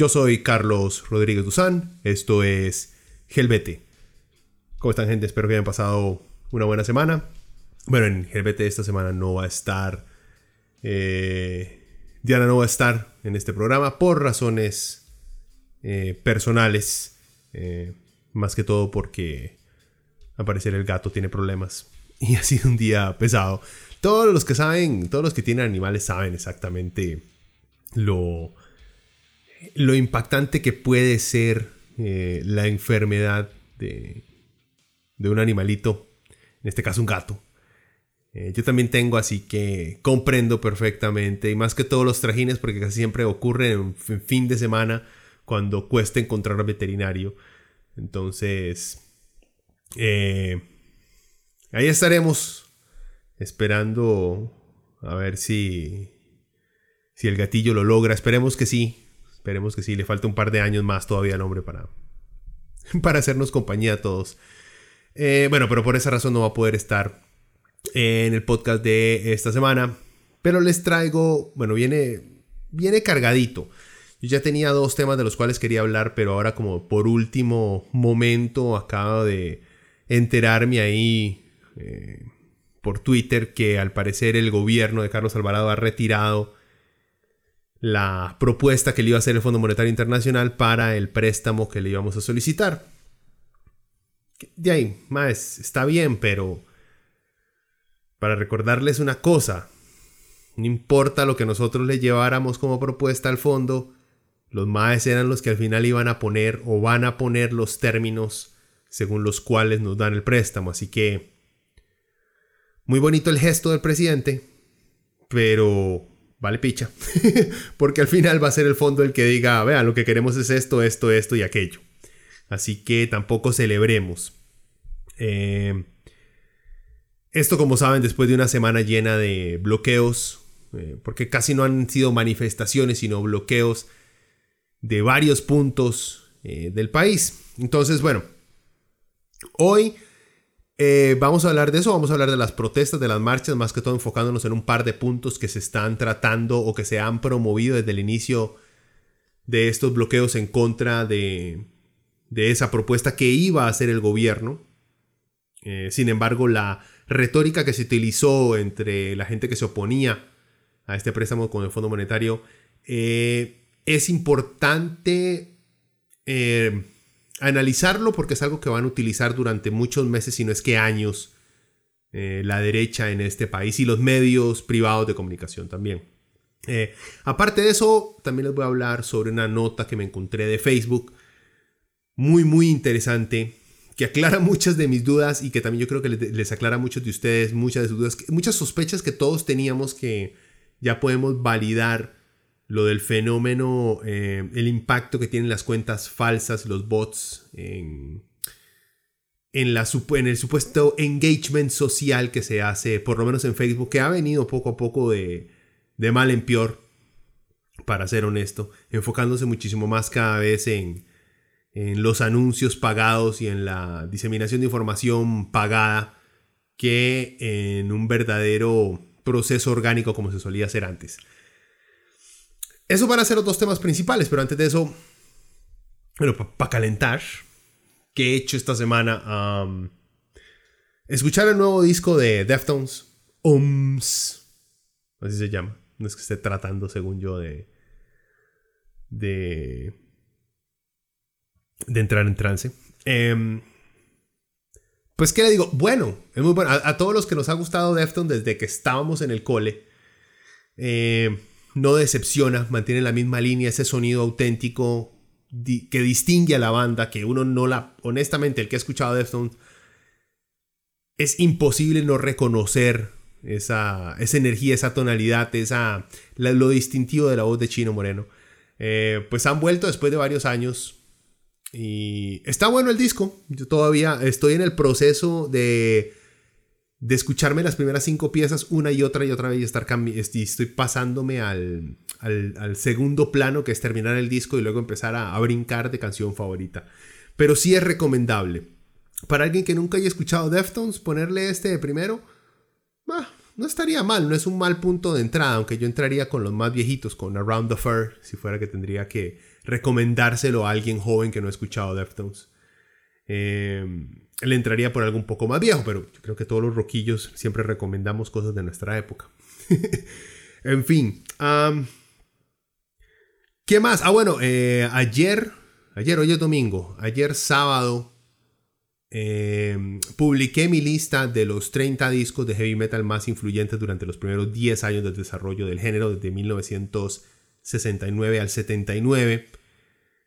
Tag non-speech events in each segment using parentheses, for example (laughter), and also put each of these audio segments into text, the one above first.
Yo soy Carlos Rodríguez Duzán, esto es Gelbete. ¿Cómo están gente? Espero que hayan pasado una buena semana. Bueno, en Gelbete esta semana no va a estar... Eh, Diana no va a estar en este programa por razones eh, personales. Eh, más que todo porque al parecer el gato tiene problemas. (laughs) Y ha sido un día pesado. Todos los que saben, todos los que tienen animales saben exactamente lo lo impactante que puede ser eh, la enfermedad de, un animalito, en este caso un gato. Eh, yo también tengo, así que comprendo perfectamente, y más que todos los trajines, porque casi siempre ocurre en, fin de semana cuando cuesta encontrar al veterinario. Entonces, eh, ahí estaremos esperando a ver si, si el gatillo lo logra. Esperemos que sí, Esperemos que sí, le falta un par de años más todavía al hombre para, (laughs) para hacernos compañía a todos. Eh, bueno, pero por esa razón no va a poder estar en el podcast de esta semana. Pero les traigo, bueno, viene, viene cargadito. Yo ya tenía dos temas de los cuales quería hablar, pero ahora como por último momento acabo de enterarme ahí eh, por Twitter que al parecer el gobierno de Carlos Alvarado ha retirado la propuesta que le iba a hacer el Fondo Monetario Internacional para el préstamo que le íbamos a solicitar. De ahí, más, está bien, pero para recordarles una cosa, no importa lo que nosotros le lleváramos como propuesta al fondo, los MAES eran los que al final iban a poner o van a poner los términos según los cuales nos dan el préstamo. Así que, muy bonito el gesto del presidente, pero vale picha. (laughs) Porque al final va a ser el fondo el que diga, vean, lo que queremos es esto, esto, esto y aquello. Así que tampoco celebremos. Eh, esto, como saben, después de una semana llena de bloqueos, eh, porque casi no han sido manifestaciones, sino bloqueos de varios puntos eh, del país. Entonces, bueno, hoy eh, vamos a hablar de eso, vamos a hablar de las protestas, de las marchas, más que todo enfocándonos en un par de puntos que se están tratando o que se han promovido desde el inicio de estos bloqueos en contra de, esa propuesta que iba a hacer el gobierno. Eh, sin embargo, la retórica que se utilizó entre la gente que se oponía a este préstamo con el Fondo Monetario eh, es importante analizarlo porque es algo que van a utilizar durante muchos meses, si no es que años, eh, la derecha en este país y los medios privados de comunicación también. Eh, aparte de eso, también les voy a hablar sobre una nota que me encontré de Facebook, muy, muy interesante, que aclara (laughs) muchas de mis dudas y que también yo creo que les, les aclara a muchos de ustedes muchas de sus dudas, muchas sospechas que todos teníamos que ya podemos validar lo del fenómeno, eh, el impacto que tienen las cuentas falsas, los bots, en, la, el supuesto engagement social que se hace, por lo menos en Facebook, que ha venido poco a poco de, mal en peor, para ser honesto, enfocándose muchísimo más cada vez en los anuncios pagados y en la diseminación de información pagada que en un verdadero proceso orgánico como se solía hacer antes. Eso van a ser los dos temas principales, pero antes de eso, bueno, para calentar, ¿qué he hecho esta semana? escuchar el nuevo disco de Deftones, OMS, así se llama. No es que esté tratando, según yo, de. de. de entrar en trance. Em, pues, ¿qué le digo? Bueno, es muy bueno. A, todos los que nos ha gustado Deftones desde que estábamos en el cole. Eh, no decepciona, mantiene la misma línea, ese sonido auténtico que distingue a la banda, que uno no la, honestamente, el que ha escuchado Deftones, es imposible no reconocer esa, esa energía, esa tonalidad, esa, lo distintivo de la voz de Chino Moreno. Eh, pues han vuelto después de varios años y está bueno el disco. Yo todavía estoy en el proceso de, de escucharme las primeras cinco piezas una y otra y otra vez y estar y estoy pasándome al, al, segundo plano que es terminar el disco y luego empezar a, brincar de canción favorita. Pero sí es recomendable. Para alguien que nunca haya escuchado Deftones, ponerle este de primero, no estaría mal, no es un mal punto de entrada, aunque yo entraría con los más viejitos, con Around the Fur, si fuera que tendría que recomendárselo a alguien joven que no ha escuchado Deftones. Eh, le entraría por algo un poco más viejo, pero creo que todos los roquillos siempre recomendamos cosas de nuestra época. (laughs) en fin. ¿Qué más? Ah, bueno, eh, ayer, ayer, hoy es domingo, ayer sábado, eh, publiqué mi lista de los 30 discos de heavy metal más influyentes durante los primeros 10 años del desarrollo del género, desde 1969 al 79.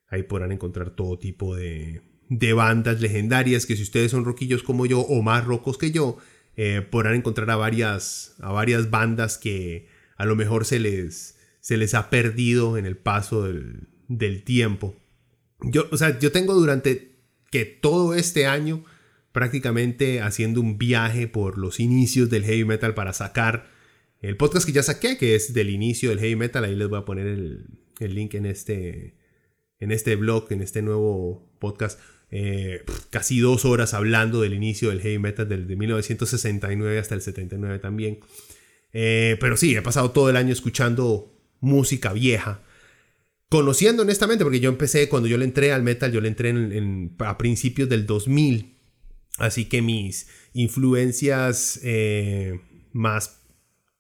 Ahí podrán encontrar todo tipo de, de bandas legendarias que si ustedes son roquillos como yo o más rocos que yo, eh, podrán encontrar a varias, a varias bandas que a lo mejor se les, se les ha perdido en el paso del, del tiempo. Yo, o sea, yo tengo durante que todo este año prácticamente haciendo un viaje por los inicios del heavy metal para sacar el podcast que ya saqué, que es del inicio del heavy metal. Ahí les voy a poner el, el link en este, en este blog, en este nuevo podcast. Eh, casi dos horas hablando del inicio del heavy metal desde 1969 hasta el 79 también. Eh, pero sí, he pasado todo el año escuchando música vieja. Conociendo honestamente, porque yo empecé, cuando yo le entré al metal, yo le entré en, a principios del 2000. Así que mis influencias eh, más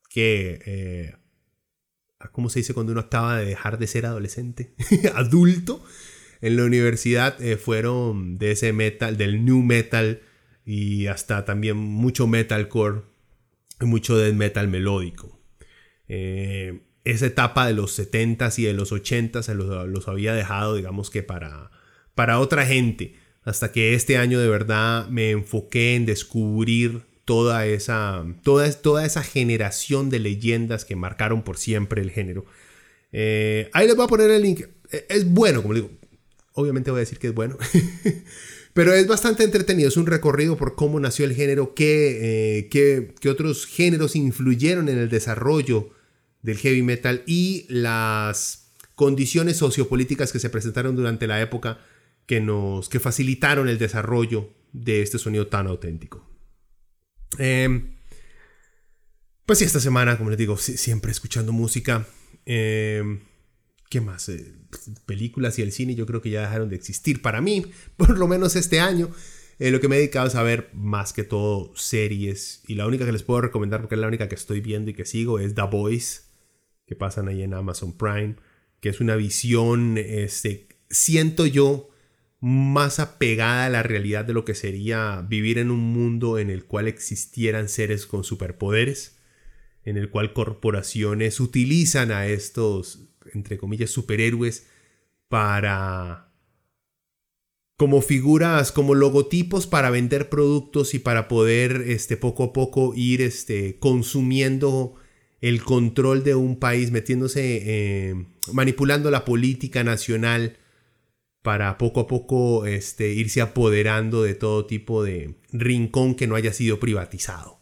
que... ¿Cómo se dice cuando uno acaba de dejar de ser adolescente? (laughs) Adulto. En la universidad eh, fueron de ese metal, del new metal y hasta también mucho metalcore y mucho death metal melódico. Eh, esa etapa de los 70s y de los 80s los, los, había dejado, digamos que para, para otra gente, hasta que este año de verdad me enfoqué en descubrir toda esa, toda, toda esa generación de leyendas que marcaron por siempre el género. Eh, ahí les voy a poner el link. Es bueno, como digo. Obviamente voy a decir que es bueno. (laughs) Pero es bastante entretenido. Es un recorrido por cómo nació el género, qué, eh, qué, otros géneros influyeron en el desarrollo del heavy metal y las condiciones sociopolíticas que se presentaron durante la época que nos que facilitaron el desarrollo de este sonido tan auténtico. Em, pues sí, esta semana, como les digo, siempre escuchando música. Em, ¿Qué más? Películas y el cine yo creo que ya dejaron de existir para mí, (laughs) por lo menos este año. Eh, lo que me he dedicado es a ver más que todo series. Y la única que les puedo recomendar, porque es la única que estoy viendo y que sigo, es The Boys, que pasan ahí en Amazon Prime, que es una visión, este, siento yo, más apegada a la realidad de lo que sería vivir en un mundo en el cual existieran seres con superpoderes, en el cual corporaciones utilizan a estos, entre comillas, superhéroes para como figuras, como logotipos para vender productos y para poder este, poco a poco ir este, consumiendo el control de un país, metiéndose, eh, manipulando la política nacional para poco a poco este, irse apoderando de todo tipo de rincón que no haya sido privatizado.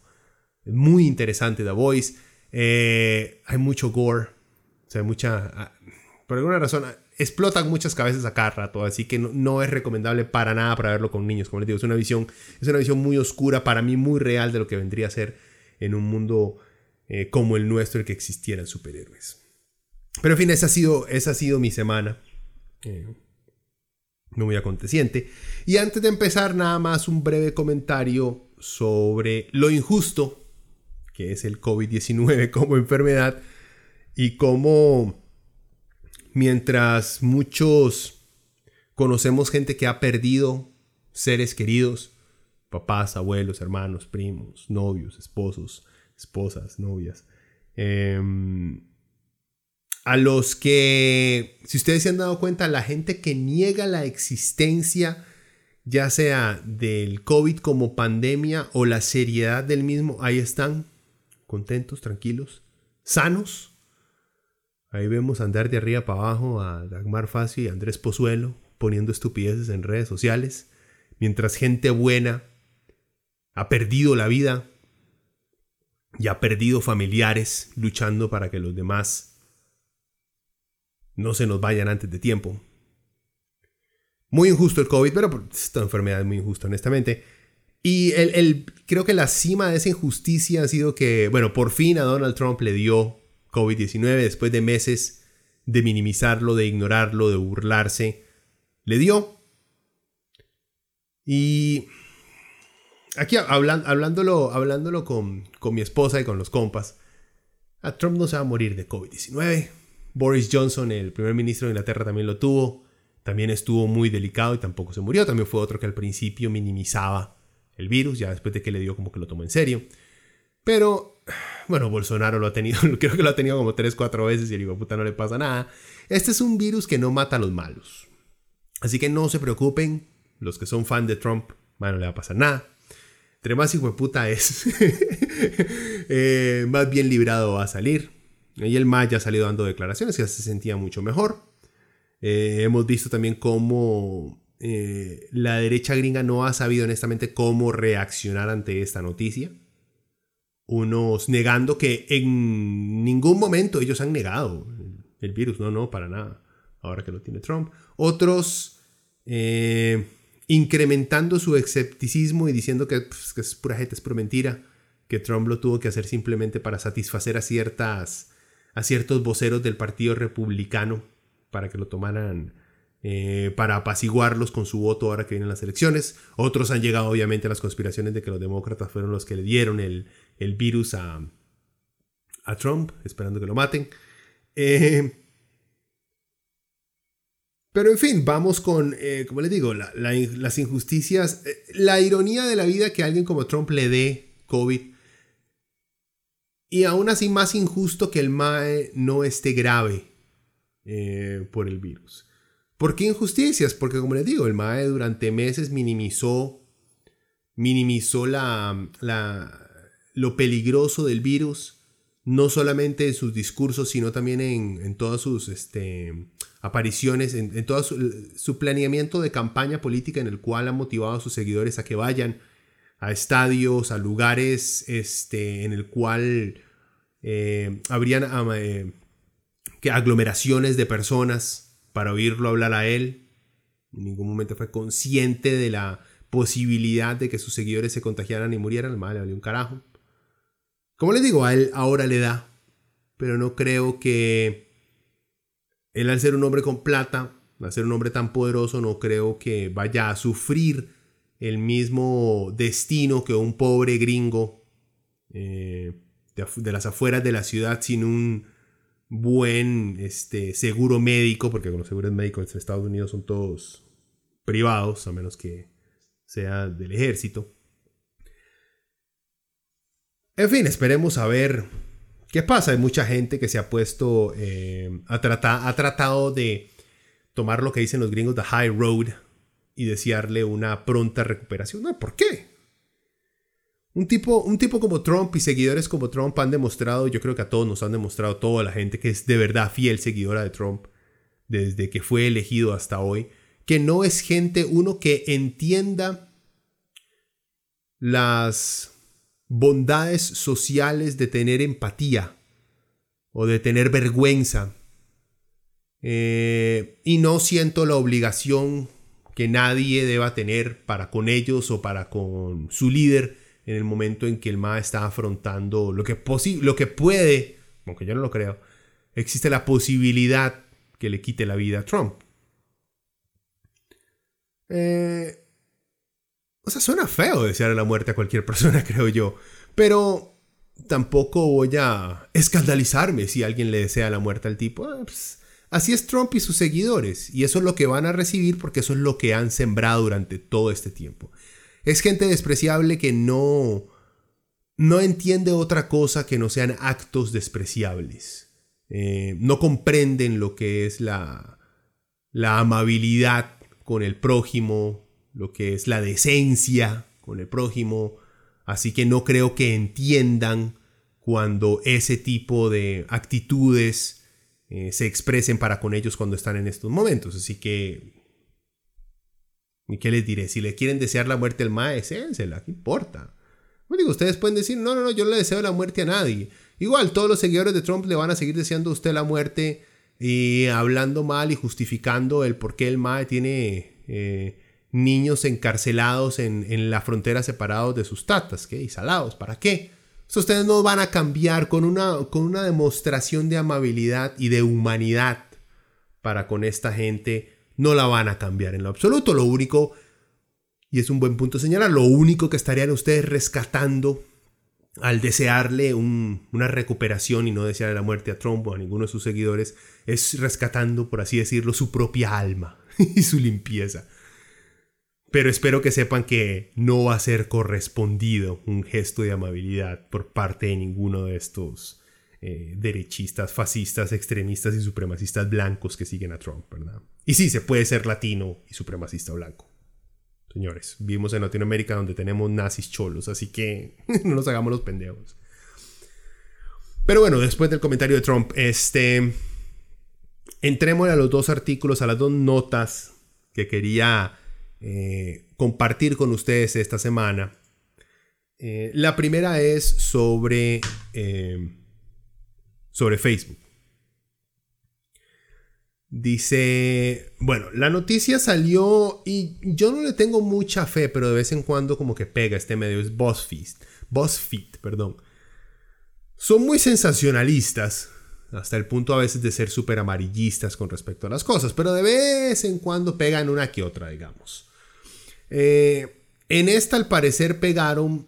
Muy interesante The Voice. Eh, hay mucho gore. Sea, mucha... Ah, por alguna razón explotan muchas cabezas a cada rato, así que no, es recomendable para nada para verlo con niños. Como les digo, es una visión, es una visión muy oscura, para mí muy real de lo que vendría a ser en un mundo eh, como el nuestro, el que existieran superhéroes. Pero en fin, esa ha sido, esa ha sido mi semana. Eh, muy aconteciente. Y antes de empezar, nada más un breve comentario sobre lo injusto que es el COVID-19 como enfermedad y cómo mientras muchos conocemos gente que ha perdido seres queridos, papás, abuelos, hermanos, primos, novios, esposos, esposas, novias, em, a los que, si ustedes se han dado cuenta, la gente que niega la existencia ya sea del COVID como pandemia o la seriedad del mismo, ahí están, contentos, tranquilos, sanos. Ahí vemos andar de arriba para abajo a Dagmar Facio y Andrés Pozuelo poniendo estupideces en redes sociales, mientras gente buena ha perdido la vida y ha perdido familiares luchando para que los demás no se nos vayan antes de tiempo. Muy injusto el COVID, pero pues, esta enfermedad es muy injusta, honestamente. Y el, creo que la cima de esa injusticia ha sido que, bueno, por fin a Donald Trump le dio COVID-19 después de meses de minimizarlo, de ignorarlo, de burlarse. Le dio. Y aquí hablándolo, hablándolo con, con mi esposa y con los compas, a Trump no se va a morir de COVID-19. Boris Johnson, el primer ministro de Inglaterra, también lo tuvo también estuvo muy delicado y tampoco se murió. También fue otro que al principio minimizaba el virus, ya después de que le dio como que lo tomó en serio. Pero, bueno, Bolsonaro lo ha tenido, (laughs) creo que lo ha tenido como 3, 4 veces y el hijo puta no le pasa nada. Este es un virus que no mata a los malos. Así que no se preocupen, los que son fan de Trump, bueno, no le va a pasar nada. Entre más hijo de puta es, (laughs) eh, más bien librado va a salir. Y el MA ya ha salido dando declaraciones, ya se sentía mucho mejor. Eh, hemos visto también cómo eh, la derecha gringa no ha sabido honestamente cómo reaccionar ante esta noticia. Unos negando que en ningún momento ellos han negado el virus, no, no, para nada, ahora que lo tiene Trump. Otros eh, incrementando su escepticismo y diciendo que, pues, que es pura gente, es pura mentira, que Trump lo tuvo que hacer simplemente para satisfacer a, ciertas, a ciertos voceros del Partido Republicano para que lo tomaran eh, para apaciguarlos con su voto ahora que vienen las elecciones. Otros han llegado obviamente a las conspiraciones de que los demócratas fueron los que le dieron el, virus a, a, Trump, esperando que lo maten. Eh, pero en fin, vamos con, eh, como les digo, las injusticias, la ironía de la vida que alguien como Trump le dé COVID. Y aún así más injusto que el MAE no esté grave eh, por el virus. ¿Por qué injusticias? Porque como les digo, el MAE durante meses minimizó, minimizó la, la, lo peligroso del virus, no solamente en sus discursos, sino también en, todas sus este, apariciones, en, todo su, planeamiento de campaña política en el cual ha motivado a sus seguidores a que vayan a estadios, a lugares este, en el cual eh, habrían eh, que aglomeraciones de personas para oírlo hablar a él. En ningún momento fue consciente de la posibilidad de que sus seguidores se contagiaran y murieran. Mal le valió un carajo. Como les digo, a él ahora le da. Pero no creo que él al ser un hombre con plata, al ser un hombre tan poderoso, no creo que vaya a sufrir el mismo destino que un pobre gringo eh, de, las afueras de la ciudad sin un buen este, seguro médico, porque con los seguros médicos en Estados Unidos son todos privados, a menos que sea del ejército. En fin, esperemos a ver qué pasa. Hay mucha gente que se ha puesto eh, a tratar, ha tratado de tomar lo que dicen los gringos de high road y desearle una pronta recuperación. No, ¿por qué? Un tipo, un tipo como Trump y seguidores como Trump han demostrado, yo creo que a todos nos han demostrado, toda la gente que es de verdad fiel seguidora de Trump, desde que fue elegido hasta hoy, que no es gente, uno, que entienda las bondades sociales de tener empatía o de tener vergüenza. Eh, y no siento la obligación que nadie deba tener para con ellos o para con su líder en el momento en que el MA está afrontando lo que, lo que puede, aunque yo no lo creo, existe la posibilidad que le quite la vida a Trump. Eh, o sea, suena feo desear la muerte a cualquier persona, (laughs) creo yo. Pero tampoco voy a escandalizarme si alguien le desea la muerte al tipo. Ah, pues, así es Trump y sus seguidores. Y eso es lo que van a recibir porque eso es lo que han sembrado durante todo este tiempo. Es gente despreciable que no, no entiende otra cosa que no sean actos despreciables. eh, no comprenden lo que es la, la amabilidad con el prójimo, lo que es la decencia con el prójimo, así que no creo que entiendan cuando ese tipo de actitudes eh, se expresen para con ellos cuando están en estos momentos. Así que, ¿y qué les diré? Si le quieren desear la muerte al Mae, sénsela, ¿qué importa? digo, ustedes pueden decir, no, no, no, yo no le deseo la muerte a nadie. Igual, todos los seguidores de Trump le van a seguir deseando a usted la muerte y hablando mal y justificando el por qué el MAE tiene eh, niños encarcelados en, la frontera separados de sus tatas, ¿qué? Y salados, ¿para qué? ustedes no van a cambiar con una, con una demostración de amabilidad y de humanidad para con esta gente. No la van a cambiar en lo absoluto. Lo único, y es un buen punto señalar, lo único que estarían ustedes rescatando al desearle una recuperación y no desearle la muerte a Trump o a ninguno de sus seguidores, es rescatando, por así decirlo, su propia alma (laughs) y su limpieza. Pero espero que sepan que no va a ser correspondido un gesto de amabilidad por parte de ninguno de estos eh, derechistas, fascistas, extremistas y supremacistas blancos que siguen a Trump, ¿verdad? Y sí, se puede ser latino y supremacista blanco. Señores, vivimos en Latinoamérica donde tenemos nazis cholos, así que (laughs) no nos hagamos los pendejos. Pero bueno, después del comentario de Trump, este. Entremos a los dos artículos, a las dos notas que quería eh, compartir con ustedes esta semana. Eh, la primera es sobre, eh, sobre Facebook. Dice, bueno, la noticia salió y yo no le tengo mucha fe, pero de vez en cuando como que pega este medio, es BuzzFeed, BuzzFeed, perdón. Son muy sensacionalistas, hasta el punto a veces de ser súper amarillistas con respecto a las cosas, pero de vez en cuando pegan una que otra, digamos. Eh, en esta al parecer pegaron...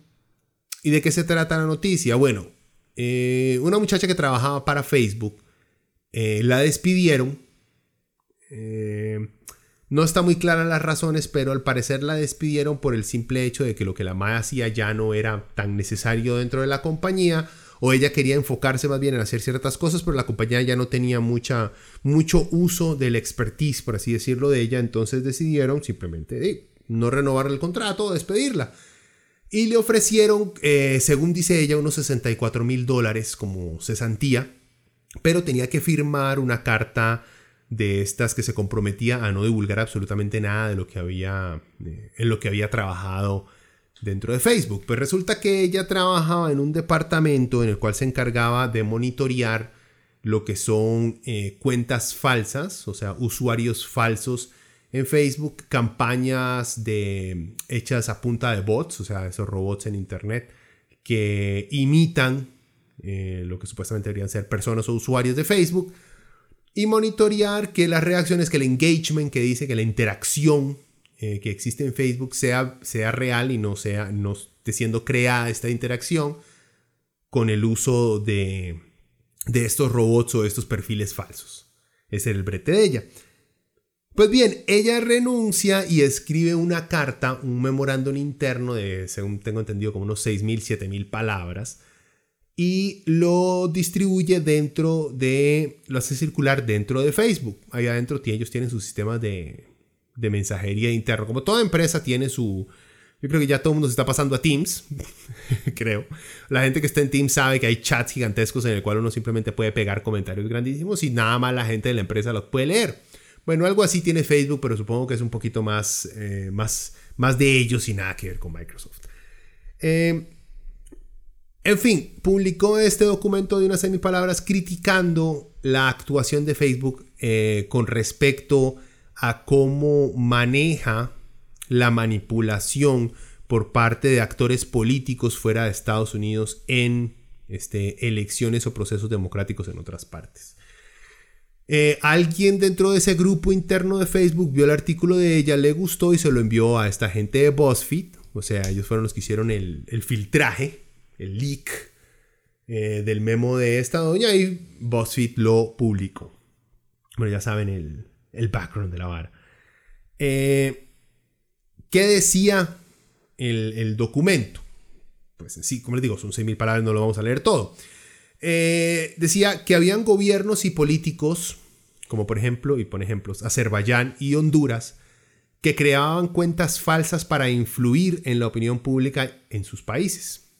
¿Y de qué se trata la noticia? Bueno, eh, una muchacha que trabajaba para Facebook eh, la despidieron. no está muy clara las razones, pero al parecer la despidieron por el simple hecho de que lo que la MAE hacía ya no era tan necesario dentro de la compañía o ella quería enfocarse más bien en hacer ciertas cosas, pero la compañía ya no tenía mucha, mucho uso del expertise, por así decirlo, de ella, entonces decidieron simplemente no renovar el contrato despedirla. Y le ofrecieron, eh, según dice ella, unos 64 mil dólares como cesantía, pero tenía que firmar una carta de estas que se comprometía a no divulgar absolutamente nada de lo que había, en lo que había trabajado dentro de Facebook. Pues resulta que ella trabajaba en un departamento en el cual se encargaba de monitorear lo que son eh, cuentas falsas, o sea, usuarios falsos en Facebook campañas de, hechas a punta de bots, o sea, esos robots en Internet que imitan eh, lo que supuestamente deberían ser personas o usuarios de Facebook y monitorear que las reacciones, que el engagement, que dice que la interacción eh, que existe en Facebook sea, sea real y no sea no esté siendo creada esta interacción con el uso de, de estos robots o estos perfiles falsos. Ese el brete de ella. Pues bien, ella renuncia y escribe una carta, un memorándum interno de, según tengo entendido, como unos 6.000, 7.000 palabras, y lo distribuye dentro de, lo hace circular dentro de Facebook. Ahí adentro ellos tienen su sistema de, de mensajería interno. Como toda empresa tiene su... Yo creo que ya todo el mundo se está pasando a Teams, (laughs) creo. La gente que está en Teams sabe que hay chats gigantescos en el cual uno simplemente puede pegar comentarios grandísimos y nada más la gente de la empresa los puede leer. Bueno, algo así tiene Facebook, pero supongo que es un poquito más, eh, más, más de ellos y nada que ver con Microsoft. Eh, en fin, publicó este documento de unas semipalabras criticando la actuación de Facebook eh, con respecto a cómo maneja la manipulación por parte de actores políticos fuera de Estados Unidos en este, elecciones o procesos democráticos en otras partes. Eh, alguien dentro de ese grupo interno de Facebook vio el artículo de ella, le gustó y se lo envió a esta gente de BuzzFeed. O sea, ellos fueron los que hicieron el, filtraje, el leak eh, del memo de esta doña y BuzzFeed lo publicó. Bueno, ya saben el, background de la vara. Eh, ¿Qué decía el, el, documento? Pues sí, como les digo, son 6.000 palabras, no lo vamos a leer todo. Eh, decía que habían gobiernos y políticos, como por ejemplo, y pone ejemplos, Azerbaiyán y Honduras, que creaban cuentas falsas para influir en la opinión pública en sus países.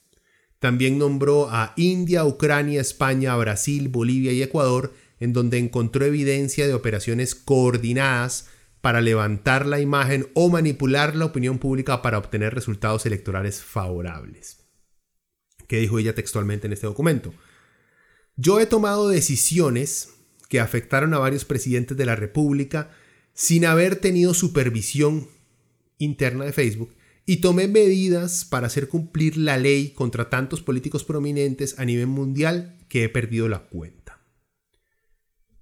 También nombró a India, Ucrania, España, Brasil, Bolivia y Ecuador, en donde encontró evidencia de operaciones coordinadas para levantar la imagen o manipular la opinión pública para obtener resultados electorales favorables. ¿Qué dijo ella textualmente en este documento? Yo he tomado decisiones que afectaron a varios presidentes de la República sin haber tenido supervisión interna de Facebook y tomé medidas para hacer cumplir la ley contra tantos políticos prominentes a nivel mundial que he perdido la cuenta.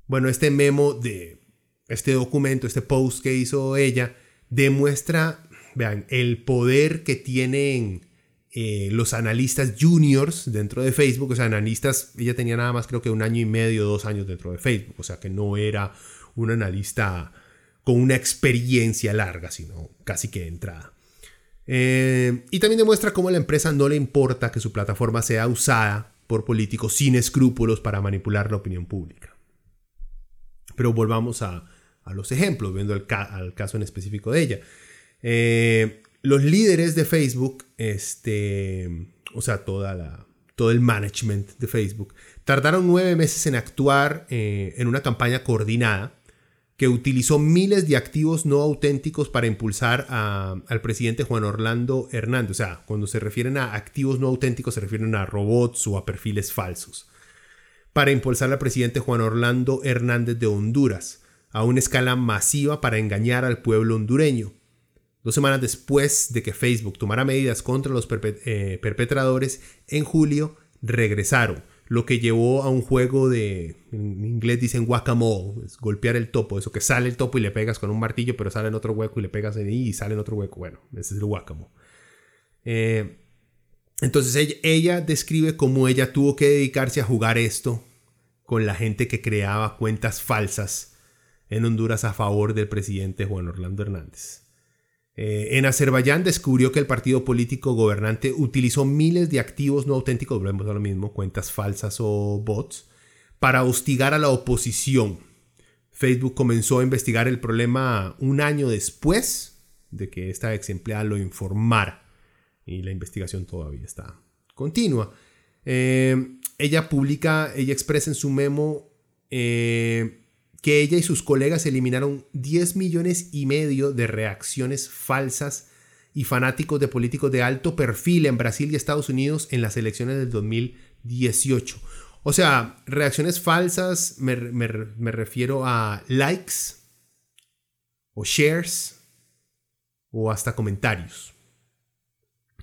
Bueno, este memo de este documento, este post que hizo ella, demuestra, vean, el poder que tienen eh, los analistas juniors dentro de Facebook, o sea, analistas, ella tenía nada más creo que un año y medio, dos años dentro de Facebook, o sea, que no era un analista con una experiencia larga, sino casi que de entrada. Eh, y también demuestra cómo a la empresa no le importa que su plataforma sea usada por políticos sin escrúpulos para manipular la opinión pública. Pero volvamos a, los ejemplos, viendo el al caso en específico de ella. Eh, los líderes de Facebook, este, o sea, toda la, todo el management de Facebook, tardaron nueve meses en actuar eh, en una campaña coordinada que utilizó miles de activos no auténticos para impulsar al presidente Juan Orlando Hernández. O sea, cuando se refieren a activos no auténticos se refieren a robots o a perfiles falsos. Para impulsar al presidente Juan Orlando Hernández de Honduras a una escala masiva para engañar al pueblo hondureño. Dos semanas después de que Facebook tomara medidas contra los eh, perpetradores, en julio regresaron lo que llevó a un juego de, en inglés dicen guacamole, golpear el topo, eso que sale el topo y le pegas con un martillo, pero sale en otro hueco y le pegas ahí y sale en otro hueco. Bueno, ese es el guacamole. Eh, entonces ella, describe cómo ella tuvo que dedicarse a jugar esto con la gente que creaba cuentas falsas en Honduras a favor del presidente Juan Orlando Hernández. Eh, en Azerbaiyán descubrió que el partido político gobernante utilizó miles de activos no auténticos, volvemos a lo mismo, cuentas falsas o bots, para hostigar a la oposición. Facebook comenzó a investigar el problema un año después de que esta ex empleada lo informara. Y la investigación todavía está continua. Eh, ella publica, ella expresa en su memo eh, que ella y sus colegas eliminaron 10 millones y medio de reacciones falsas y fanáticos de políticos de alto perfil en Brasil y Estados Unidos en las elecciones del 2018. O sea, reacciones falsas me, refiero a likes o shares o hasta comentarios.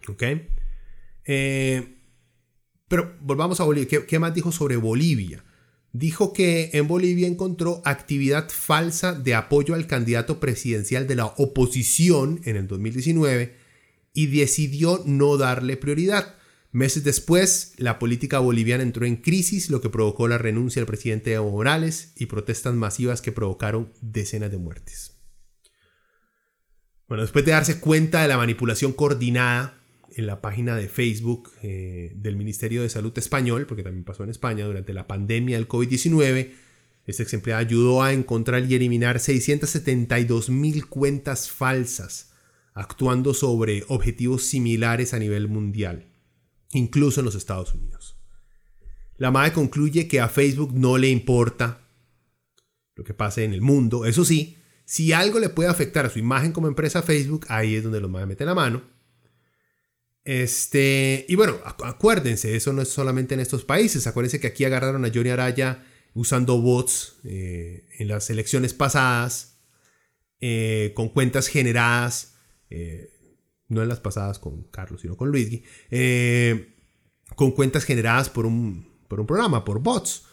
¿Ok? Eh, pero volvamos a Bolivia. ¿Qué, más dijo sobre Bolivia? Dijo que en Bolivia encontró actividad falsa de apoyo al candidato presidencial de la oposición en el 2019 y decidió no darle prioridad. Meses después, la política boliviana entró en crisis, lo que provocó la renuncia del presidente Evo Morales y protestas masivas que provocaron decenas de muertes. Bueno, después de darse cuenta de la manipulación coordinada en la página de Facebook eh, del Ministerio de Salud español, porque también pasó en España durante la pandemia del COVID-19. Este ex ayudó a encontrar y eliminar 672 mil cuentas falsas, actuando sobre objetivos similares a nivel mundial, incluso en los Estados Unidos. La MAE concluye que a Facebook no le importa lo que pase en el mundo. Eso sí, si algo le puede afectar a su imagen como empresa Facebook, ahí es donde los MAE meten la mano este, y bueno, acuérdense, eso no es solamente en estos países. Acuérdense que aquí agarraron a Johnny Araya usando bots eh, en las elecciones pasadas, eh, con cuentas generadas, eh, no en las pasadas con Carlos, sino con Luigi, con cuentas generadas por un, por un programa, por bots.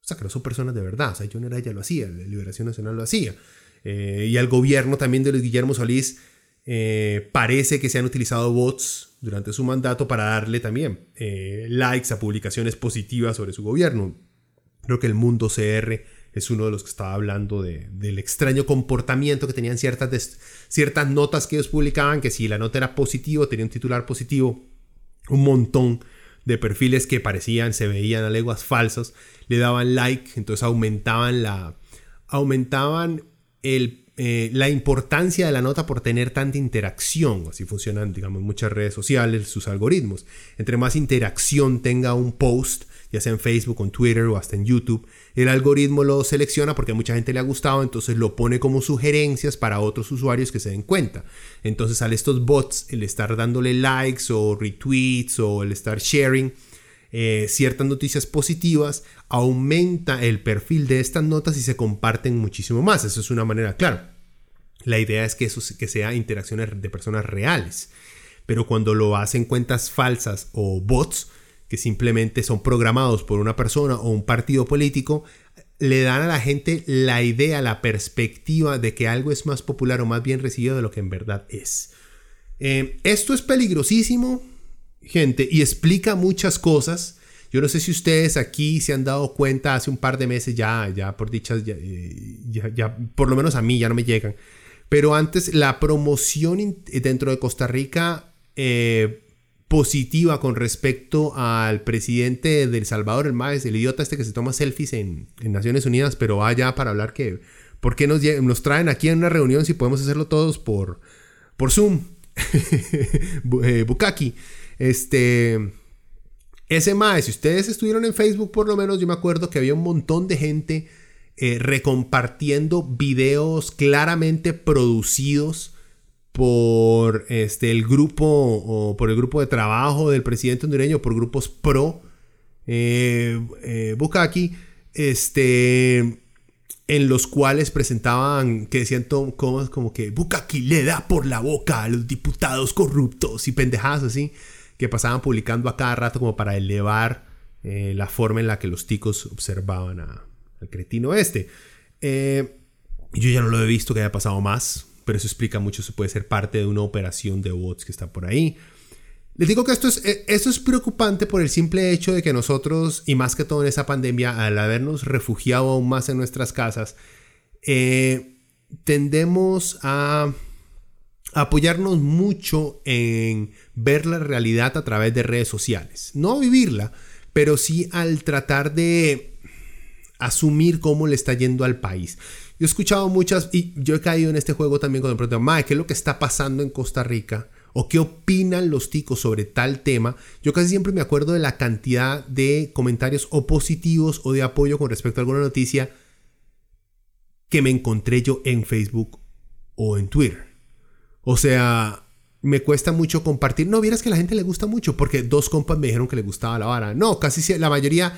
O sea, que no son personas de verdad. O sea, Johnny Araya lo hacía, la Liberación Nacional lo hacía. y al gobierno también de Luis Guillermo Solís eh, parece que se han utilizado bots durante su mandato para darle también eh, likes a publicaciones positivas sobre su gobierno. Creo que el mundo CR es uno de los que estaba hablando del extraño comportamiento que tenían ciertas, ciertas notas que ellos publicaban, que si la nota era positiva, tenía un titular positivo, un montón de perfiles que parecían, se veían a leguas falsos, le daban like, entonces aumentaban la, aumentaban el, eh, la importancia de la nota por tener tanta interacción. Así funcionan, digamos, muchas redes sociales, sus algoritmos. Entre más interacción tenga un post, ya sea en Facebook, en Twitter o hasta en YouTube, el algoritmo lo selecciona porque mucha gente le ha gustado, entonces lo pone como sugerencias para otros usuarios que se den cuenta. Entonces al estos bots, el estar dándole likes o retweets o el estar sharing eh, ciertas noticias positivas, aumenta el perfil de estas notas y se comparten muchísimo más. Eso es una manera, claro. La idea es que eso que sea interacciones de personas reales. Pero cuando lo hacen cuentas falsas o bots, que simplemente son programados por una persona o un partido político, le dan a la gente la idea, la perspectiva de que algo es más popular o más bien recibido de lo que en verdad es. Eh, esto es peligrosísimo, gente, y explica muchas cosas. Yo no sé si ustedes aquí se han dado cuenta hace un par de meses, ya, ya por dichas, ya, eh, ya por lo menos a mí ya no me llegan. Pero antes la promoción dentro de Costa Rica eh, positiva con respecto al presidente del Salvador, el Maes, el idiota este que se toma selfies en, Naciones Unidas, pero vaya para hablar que, ¿por qué nos, nos, traen aquí en una reunión si podemos hacerlo todos por, por Zoom? (laughs) Eh, Bukaki. Este, ese Maes, si ustedes estuvieron en Facebook por lo menos, yo me acuerdo que había un montón de gente eh, recompartiendo videos claramente producidos por este, el grupo o por el grupo de trabajo del presidente hondureño, por grupos pro. Eh, eh, este, en los cuales presentaban que decían como, como que Bukaki le da por la boca a los diputados corruptos y pendejadas así, que pasaban publicando a cada rato como para elevar eh, la forma en la que los ticos observaban al cretino este. yo ya no lo he visto que haya pasado más pero eso explica mucho, eso puede ser parte de una operación de bots que está por ahí. Les digo que esto es, eh, esto es preocupante por el simple hecho de que nosotros, y más que todo en esa pandemia, al habernos refugiado aún más en nuestras casas, eh, tendemos a apoyarnos mucho en ver la realidad a través de redes sociales. No vivirla, pero sí al tratar de asumir cómo le está yendo al país. Yo he escuchado muchas, y yo he caído en este juego también cuando me preguntan, ¿qué es lo que está pasando en Costa Rica? ¿O qué opinan los ticos sobre tal tema? Yo casi siempre me acuerdo de la cantidad de comentarios o positivos o de apoyo con respecto a alguna noticia que me encontré yo en Facebook o en Twitter. O sea, me cuesta mucho compartir. No, vieras que a la gente le gusta mucho porque dos compas me dijeron que le gustaba la vara. No, casi la mayoría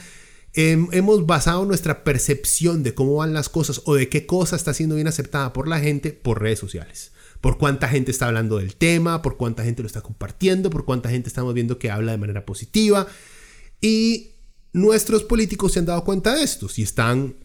hemos basado nuestra percepción de cómo van las cosas o de qué cosa está siendo bien aceptada por la gente por redes sociales. Por cuánta gente está hablando del tema, por cuánta gente lo está compartiendo, por cuánta gente estamos viendo que habla de manera positiva. Y nuestros políticos se han dado cuenta de esto y están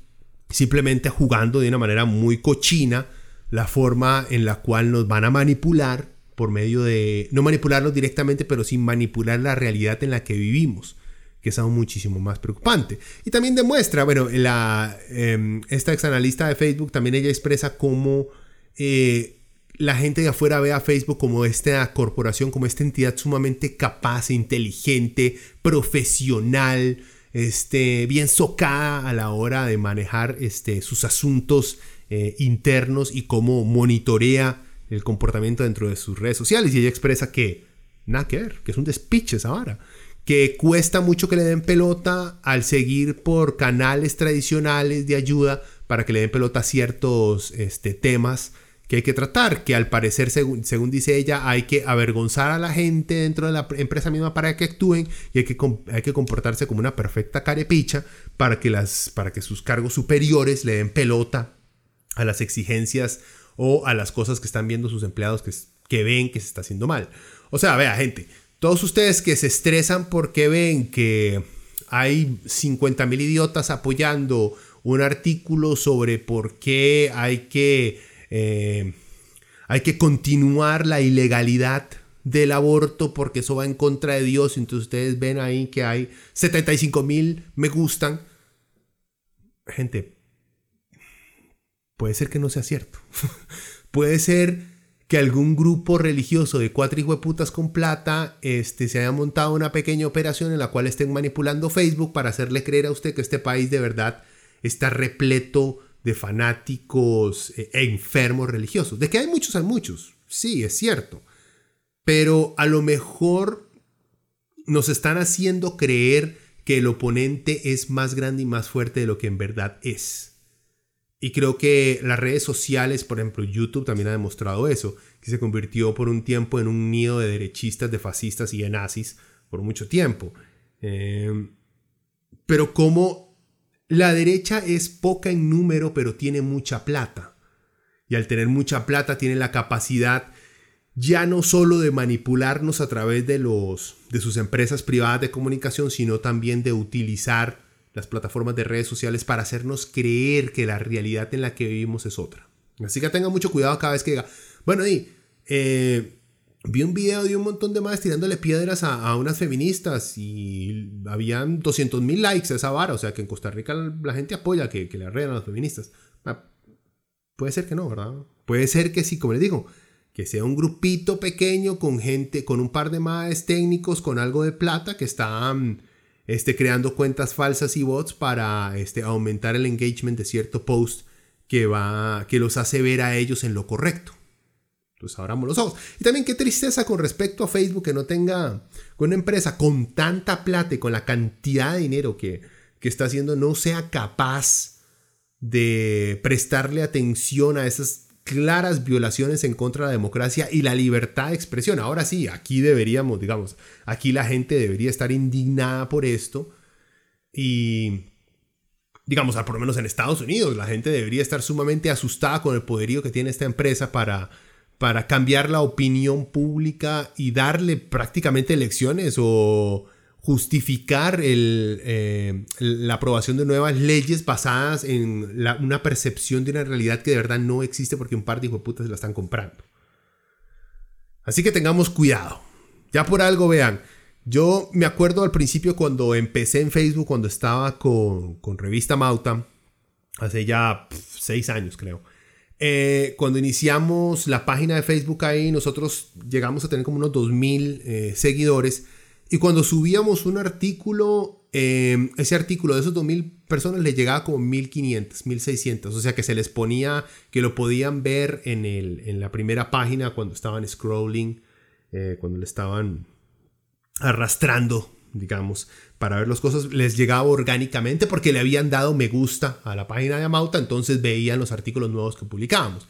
simplemente jugando de una manera muy cochina la forma en la cual nos van a manipular por medio de, no manipularnos directamente, pero sí manipular la realidad en la que vivimos que es aún muchísimo más preocupante. Y también demuestra, bueno, la, eh, esta exanalista de Facebook también ella expresa cómo eh, la gente de afuera ve a Facebook como esta corporación, como esta entidad sumamente capaz, inteligente, profesional, este, bien socada a la hora de manejar este, sus asuntos eh, internos y cómo monitorea el comportamiento dentro de sus redes sociales. Y ella expresa que nada que ver, que es un despiche esa vara que cuesta mucho que le den pelota al seguir por canales tradicionales de ayuda para que le den pelota a ciertos este, temas que hay que tratar, que al parecer, según, según, dice ella, hay que avergonzar a la gente dentro de la empresa misma para que actúen y hay que, hay que comportarse como una perfecta carepicha para que, las, para que sus cargos superiores le den pelota a las exigencias o a las cosas que están viendo sus empleados que, que ven que se está haciendo mal. O sea, vea gente, todos ustedes que se estresan porque ven que hay 50 mil idiotas apoyando un artículo sobre por qué hay que, eh, hay que continuar la ilegalidad del aborto porque eso va en contra de Dios. Entonces ustedes ven ahí que hay 75 mil me gustan. Gente, puede ser que no sea cierto. (laughs) puede ser que algún grupo religioso de cuatro putas con plata este, se haya montado una pequeña operación en la cual estén manipulando Facebook para hacerle creer a usted que este país de verdad está repleto de fanáticos eh, e enfermos religiosos. De que hay muchos, hay muchos. Sí, es cierto. Pero a lo mejor nos están haciendo creer que el oponente es más grande y más fuerte de lo que en verdad es. Y creo que las redes sociales, por ejemplo YouTube también ha demostrado eso, que se convirtió por un tiempo en un nido de derechistas, de fascistas y de nazis por mucho tiempo. Em, pero como la derecha es poca en número, pero tiene mucha plata. Y al tener mucha plata tiene la capacidad ya no solo de manipularnos a través de, los, de sus empresas privadas de comunicación, sino también de utilizar las plataformas de redes sociales para hacernos creer que la realidad en la que vivimos es otra. Así que tenga mucho cuidado cada vez que diga, bueno, y eh, vi un video de un montón de madres tirándole piedras a, unas feministas y habían 200 mil likes a esa vara, o sea que en Costa Rica la gente apoya que, le arreglan a los feministas. Ah, puede ser que no, ¿verdad? Puede ser que sí, como les digo, que sea un grupito pequeño con gente, con un par de madres técnicos, con algo de plata que están este, creando cuentas falsas y bots para este, aumentar el engagement de cierto post que, va, que los hace ver a ellos en lo correcto. Entonces abramos los ojos. Y también qué tristeza con respecto a Facebook que no tenga una empresa con tanta plata y con la cantidad de dinero que, que está haciendo no sea capaz de prestarle atención a esas claras violaciones en contra de la democracia y la libertad de expresión. Ahora sí, aquí deberíamos, digamos, aquí la gente debería estar indignada por esto y, digamos, por lo menos en Estados Unidos, la gente debería estar sumamente asustada con el poderío que tiene esta empresa para, para cambiar la opinión pública y darle prácticamente elecciones o justificar eh, la aprobación de nuevas leyes basadas en una percepción de una realidad que de verdad no existe porque un par de putas la están comprando. Así que tengamos cuidado. Ya por algo vean. Yo me acuerdo al principio cuando empecé en Facebook, cuando estaba con, Revista Mauta, hace ya seis años creo. Eh, cuando iniciamos la página de Facebook ahí, nosotros llegamos a tener como unos 2.000 eh, seguidores y cuando subíamos un artículo, em, ese artículo de esos 2.000 personas le llegaba como 1.500, 1.600. O sea que se les ponía que lo podían ver en, el, en la primera página cuando estaban scrolling, eh, cuando le estaban arrastrando, digamos, para ver las cosas. Les llegaba orgánicamente porque le habían dado me gusta a la página de Amauta, entonces veían los artículos nuevos que publicábamos.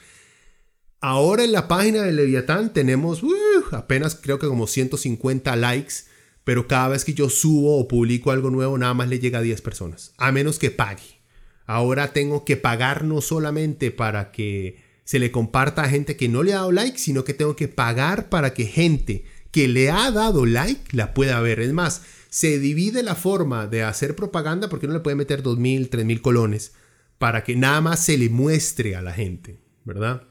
Ahora en la página de Leviatán tenemos uh, apenas creo que como 150 likes pero cada vez que yo subo o publico algo nuevo, nada más le llega a 10 personas, a menos que pague. Ahora tengo que pagar no solamente para que se le comparta a gente que no le ha dado like, sino que tengo que pagar para que gente que le ha dado like la pueda ver. Es más, se divide la forma de hacer propaganda porque uno le puede meter 2.000, 3.000 colones para que nada más se le muestre a la gente, ¿verdad?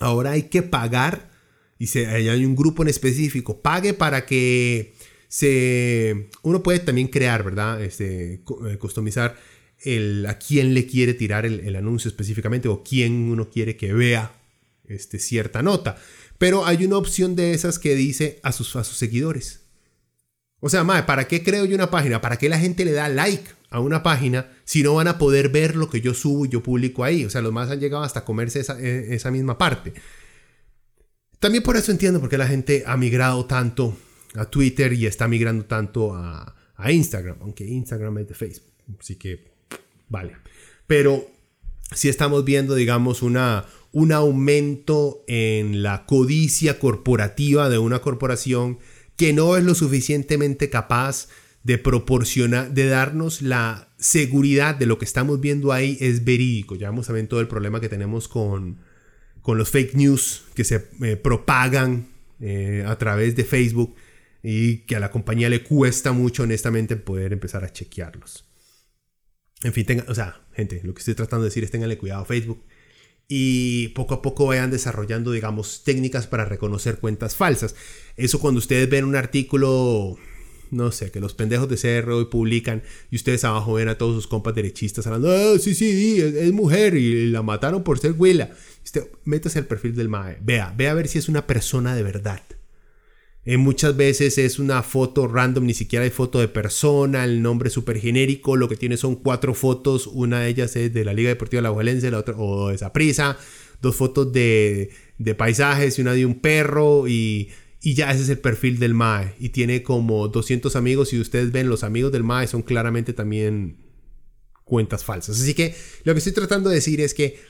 Ahora hay que pagar y se, hay un grupo en específico, pague para que se, uno puede también crear, ¿verdad? Este, eh, customizar el, a quién le quiere tirar el, anuncio específicamente o quién uno quiere que vea este, cierta nota. Pero hay una opción de esas que dice a sus, a sus seguidores. O sea, madre, ¿para qué creo yo una página? ¿Para qué la gente le da like a una página si no van a poder ver lo que yo subo y yo publico ahí? O sea, los más han llegado hasta comerse esa, e, esa misma parte. También por eso entiendo por qué la gente ha migrado tanto a Twitter y está migrando tanto a, Instagram, aunque Instagram es de Facebook. Así que, vale. Pero si estamos viendo, digamos, una, un aumento en la codicia corporativa de una corporación que no es lo suficientemente capaz de proporcionar, de darnos la seguridad de lo que estamos viendo ahí es verídico. Ya vamos a ver todo el problema que tenemos con, con los fake news que se eh, propagan eh, a través de Facebook y que a la compañía le cuesta mucho honestamente poder empezar a chequearlos. En fin, tenga, o sea, gente, lo que estoy tratando de decir es tenganle cuidado a Facebook y poco a poco vayan desarrollando, digamos, técnicas para reconocer cuentas falsas. Eso cuando ustedes ven un artículo, no sé, que los pendejos de cerro hoy publican y ustedes abajo ven a todos sus compas derechistas hablando, ah, sí, sí, es, mujer y la mataron por ser huila. Métase al perfil del MAE, vea, vea a ver si es una persona de verdad. Eh, muchas veces es una foto random, ni siquiera hay foto de persona, el nombre súper genérico, lo que tiene son cuatro fotos, una de ellas es de la Liga Deportiva de la Ovalense, la otra o de Saprisa, dos fotos de, de paisajes y una de un perro y y ya ese es el perfil del MAE. Y tiene como 200 amigos. Y ustedes ven, los amigos del MAE son claramente también cuentas falsas. Así que lo que estoy tratando de decir es que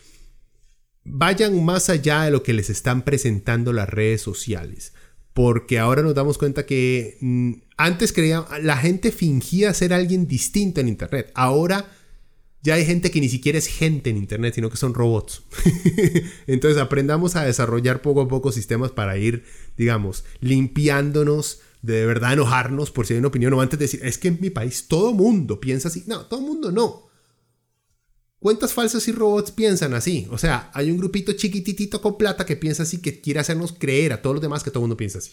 vayan más allá de lo que les están presentando las redes sociales. Porque ahora nos damos cuenta que mm, antes creía, la gente fingía ser alguien distinto en Internet. Ahora ya hay gente que ni siquiera es gente en Internet, sino que son robots. (laughs) Entonces aprendamos a desarrollar poco a poco sistemas para ir, digamos, limpiándonos de, verdad enojarnos por si hay una opinión o antes de decir, es que en mi país todo mundo piensa así. No, todo mundo no. Cuentas falsas y robots piensan así. O sea, hay un grupito chiquititito con plata que piensa así, que quiere hacernos creer a todos los demás que todo el mundo piensa así.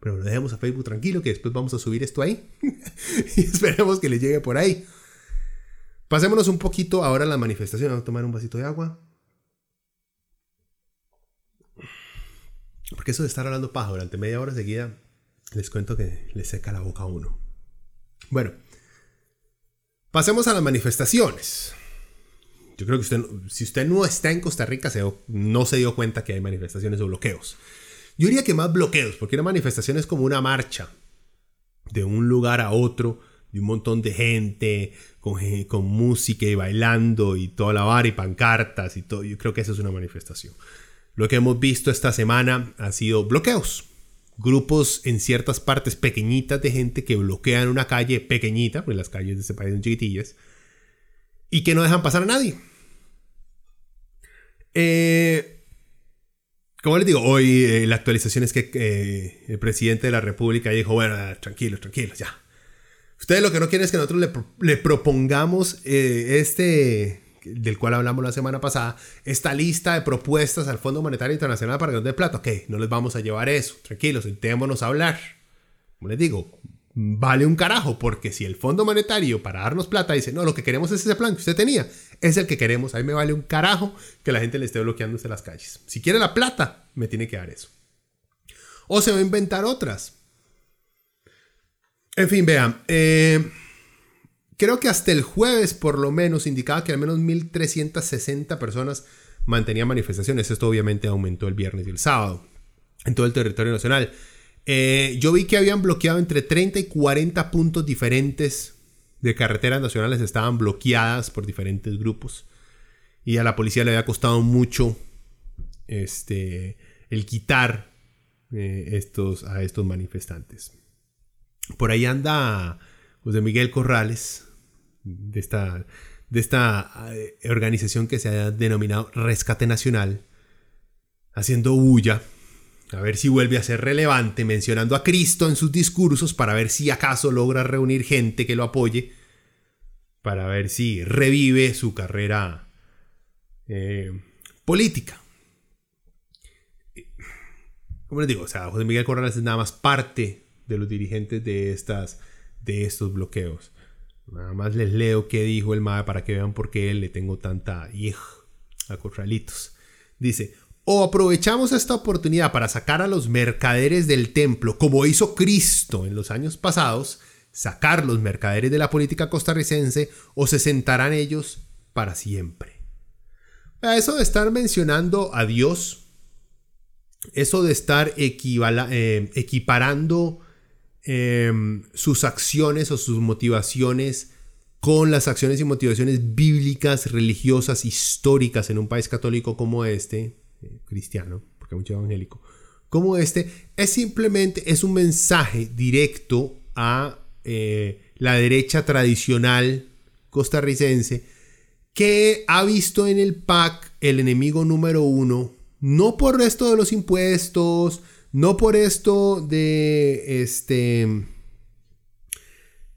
Pero lo dejemos a Facebook tranquilo, que después vamos a subir esto ahí. (laughs) y esperemos que le llegue por ahí. Pasémonos un poquito ahora a la manifestación. Vamos a tomar un vasito de agua. Porque eso de estar hablando paja durante media hora seguida, les cuento que le seca la boca a uno. Bueno, pasemos a las manifestaciones. Yo creo que si usted no está en Costa Rica, no se dio cuenta que hay manifestaciones o bloqueos. Yo diría que más bloqueos, porque una manifestación es como una marcha de un lugar a otro, de un montón de gente, con, música y bailando y toda la vara y pancartas y todo. Yo creo que esa es una manifestación. Lo que hemos visto esta semana ha sido bloqueos. Grupos en ciertas partes pequeñitas de gente que bloquean una calle pequeñita, porque las calles de este país son chiquitillas, y que no dejan pasar a nadie. Eh, como les digo, hoy eh, la actualización es que eh, el presidente de la República dijo, bueno, tranquilos, tranquilos, ya Ustedes lo que no quieren es que nosotros le, propongamos este, del cual hablamos la semana pasada, esta lista de propuestas al Fondo Monetario Internacional para que nos plata. Ok, no les vamos a llevar eso. Tranquilos, sentémonos a hablar. Como les digo, vale un carajo, porque si el Fondo Monetario para darnos plata dice, no, lo que queremos es ese plan que usted tenía, es el que queremos, ahí me vale un carajo que la gente le esté bloqueándose las calles. Si quiere la plata, me tiene que dar eso. O se va a inventar otras. En fin, vean. Eh, creo que hasta el jueves, por lo menos, indicaba que al menos 1.360 personas mantenían manifestaciones. Esto obviamente aumentó el viernes y el sábado en todo el territorio nacional. Eh, yo vi que habían bloqueado entre 30 y 40 puntos diferentes de carreteras nacionales, estaban bloqueadas por diferentes grupos. Y a la policía le había costado mucho este, el quitar eh, estos, a estos manifestantes. Por ahí anda José Miguel Corrales, de esta, de esta eh, organización que se ha denominado Rescate Nacional, haciendo bulla, a ver si vuelve a ser relevante, mencionando a Cristo en sus discursos para ver si acaso logra reunir gente que lo apoye, para ver si revive su carrera eh, política. Como les digo, o sea, José Miguel Corrales es nada más parte de los dirigentes de, estas, de estos bloqueos. Nada más les leo qué dijo el MAE para que vean por qué le tengo tanta ¡ij! a corralitos. Dice, o aprovechamos esta oportunidad para sacar a los mercaderes del templo, como hizo Cristo en los años pasados, sacar los mercaderes de la política costarricense, o se sentarán ellos para siempre. Eso de estar mencionando a Dios, eso de estar eh, equiparando Em, sus acciones o sus motivaciones con las acciones y motivaciones bíblicas, religiosas, históricas en un país católico como este, eh, cristiano, porque hay mucho evangélico, como este, es simplemente, es un mensaje directo a eh, la derecha tradicional costarricense que ha visto en el PAC el enemigo número uno, no por esto de los impuestos, no por esto de este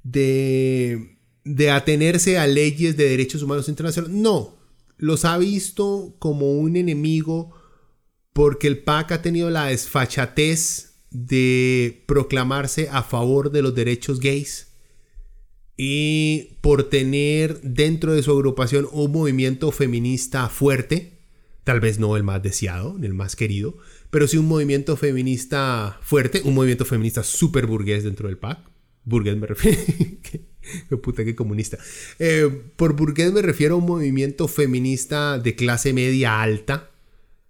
de de atenerse a leyes de derechos humanos internacionales, no, los ha visto como un enemigo porque el PAC ha tenido la desfachatez de proclamarse a favor de los derechos gays y por tener dentro de su agrupación un movimiento feminista fuerte tal vez no el más deseado, ni el más querido, pero sí un movimiento feminista fuerte, un movimiento feminista súper burgués dentro del PAC. Burgués me refiero. (laughs) qué puta, qué comunista. Eh, por burgués me refiero a un movimiento feminista de clase media alta,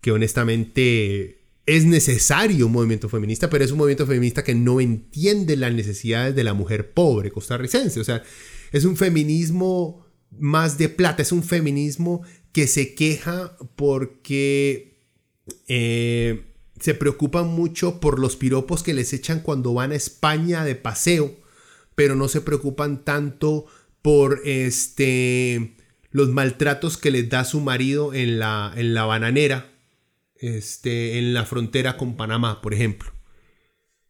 que honestamente es necesario un movimiento feminista, pero es un movimiento feminista que no entiende las necesidades de la mujer pobre costarricense. O sea, es un feminismo más de plata, es un feminismo que se queja porque eh, se preocupan mucho por los piropos que les echan cuando van a España de paseo, pero no se preocupan tanto por este los maltratos que les da su marido en la, en la bananera, este, en la frontera con Panamá, por ejemplo.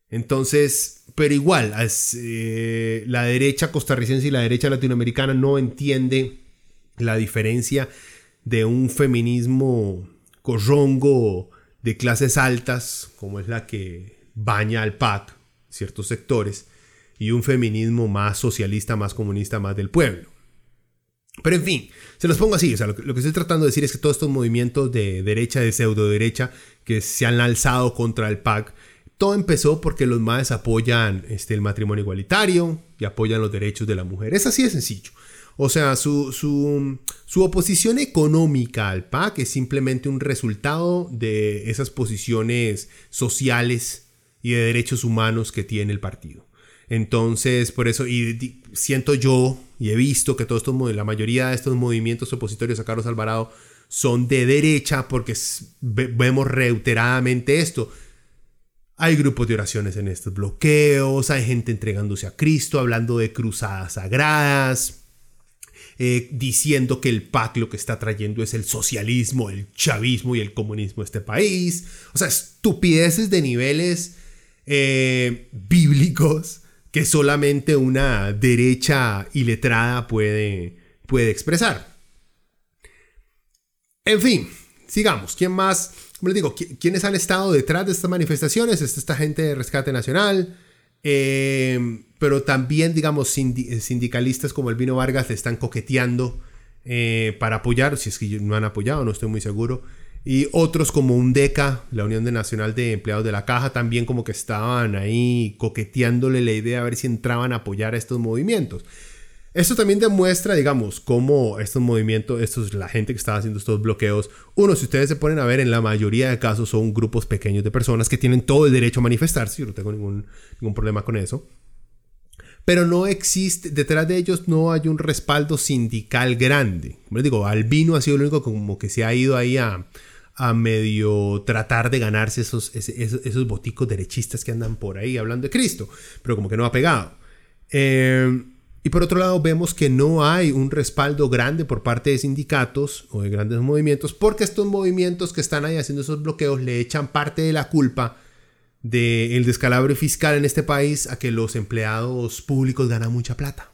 Entonces, pero igual, eh, la derecha costarricense y la derecha latinoamericana no entiende la diferencia de un feminismo corrongo de clases altas, como es la que baña al PAC, ciertos sectores, y un feminismo más socialista, más comunista, más del pueblo. Pero en fin, se los pongo así, o sea, lo que, estoy tratando de decir es que todos estos movimientos de derecha, de pseudo derecha, que se han alzado contra el PAC, todo empezó porque los más apoyan este, el matrimonio igualitario y apoyan los derechos de la mujer. Es así de sencillo. O sea, su, su, oposición económica al PAC es simplemente un resultado de esas posiciones sociales y de derechos humanos que tiene el partido. Entonces, por eso, y siento yo, y he visto que todos estos, la mayoría de estos movimientos opositorios a Carlos Alvarado son de derecha porque vemos reiteradamente esto hay grupos de oraciones en estos bloqueos, hay gente entregándose a Cristo, hablando de cruzadas sagradas, eh, diciendo que el PAC lo que está trayendo es el socialismo, el chavismo y el comunismo a este país. O sea, estupideces de niveles eh, bíblicos que solamente una derecha iletrada puede, puede expresar. En fin, sigamos. ¿Quién más? como les digo, ¿quiénes han estado detrás de estas manifestaciones? Esta gente de Rescate Nacional, eh, pero también, digamos, sindicalistas como Elvino Vargas le están coqueteando eh, para apoyar, si es que no han apoyado, no estoy muy seguro. Y otros como UNDECA, la Unión Nacional de Empleados de la Caja, también como que estaban ahí coqueteándole la idea a ver si entraban a apoyar a estos movimientos. Esto también demuestra, digamos, cómo estos movimientos, estos, la gente que estaba haciendo estos bloqueos, uno, si ustedes se ponen a ver, en la mayoría de casos son grupos pequeños de personas que tienen todo el derecho a manifestarse, yo no tengo ningún, ningún problema con eso. Pero no existe, detrás de ellos no hay un respaldo sindical grande. Como les digo, Albino ha sido el único como que se ha ido ahí a, a medio tratar de ganarse esos, esos, esos boticos derechistas que andan por ahí hablando de Cristo, pero como que no ha pegado. Eh, y por otro lado, vemos que no hay un respaldo grande por parte de sindicatos o de grandes movimientos, porque estos movimientos que están ahí haciendo esos bloqueos le echan parte de la culpa del descalabro fiscal en este país a que los empleados públicos ganan mucha plata.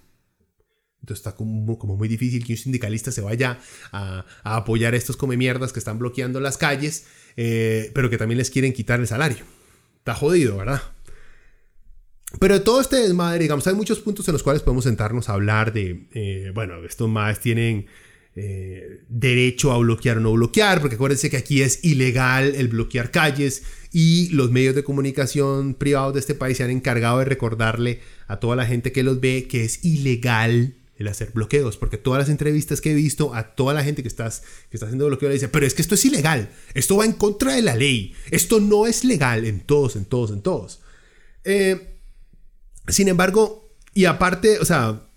Entonces está como, muy difícil que un sindicalista se vaya a, apoyar a estos come mierdas que están bloqueando las calles, eh, pero que también les quieren quitar el salario. Está jodido, ¿verdad? Pero todo este desmadre, digamos, hay muchos puntos en los cuales podemos sentarnos a hablar de, eh, bueno, estos más tienen eh, derecho a bloquear o no bloquear, porque acuérdense que aquí es ilegal el bloquear calles y los medios de comunicación privados de este país se han encargado de recordarle a toda la gente que los ve que es ilegal el hacer bloqueos, porque todas las entrevistas que he visto a toda la gente que, estás, que está haciendo bloqueo le dice, pero es que esto es ilegal, esto va en contra de la ley, esto no es legal en todos, en todos, en todos. Eh, sin embargo, y aparte, o sea,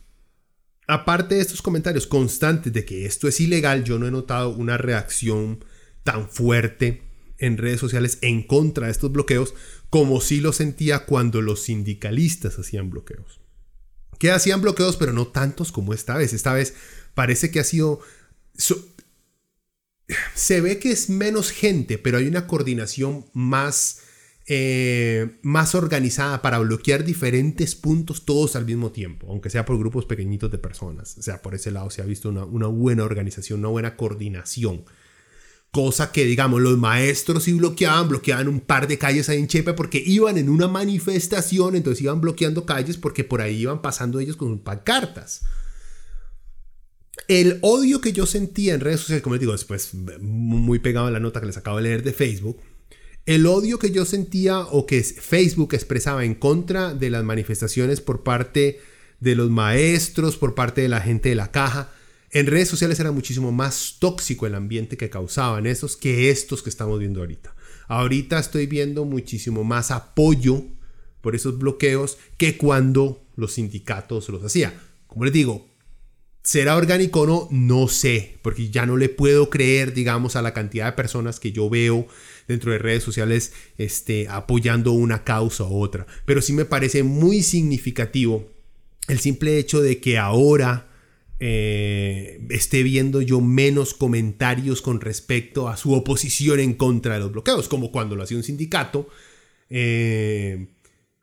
aparte de estos comentarios constantes de que esto es ilegal, yo no he notado una reacción tan fuerte en redes sociales en contra de estos bloqueos como sí lo sentía cuando los sindicalistas hacían bloqueos. Que hacían bloqueos, pero no tantos como esta vez. Esta vez parece que ha sido... se ve que es menos gente, pero hay una coordinación más eh, más organizada para bloquear diferentes puntos todos al mismo tiempo, aunque sea por grupos pequeñitos de personas. O sea, por ese lado se ha visto una, buena organización, una buena coordinación. Cosa que, digamos, los maestros sí bloqueaban, bloqueaban un par de calles ahí en Chepe porque iban en una manifestación, entonces iban bloqueando calles porque por ahí iban pasando ellos con pancartas. el odio que yo sentía en redes sociales, como les digo, después muy pegado a la nota que les acabo de leer de Facebook, el odio que yo sentía o que Facebook expresaba en contra de las manifestaciones por parte de los maestros, por parte de la gente de la caja, en redes sociales era muchísimo más tóxico el ambiente que causaban esos que estos que estamos viendo ahorita. Ahorita estoy viendo muchísimo más apoyo por esos bloqueos que cuando los sindicatos los hacían. Como les digo, ¿será orgánico o no? No sé, porque ya no le puedo creer, digamos, a la cantidad de personas que yo veo dentro de redes sociales este, apoyando una causa u otra. Pero sí me parece muy significativo el simple hecho de que ahora eh, esté viendo yo menos comentarios con respecto a su oposición en contra de los bloqueos, como cuando lo hacía un sindicato, eh,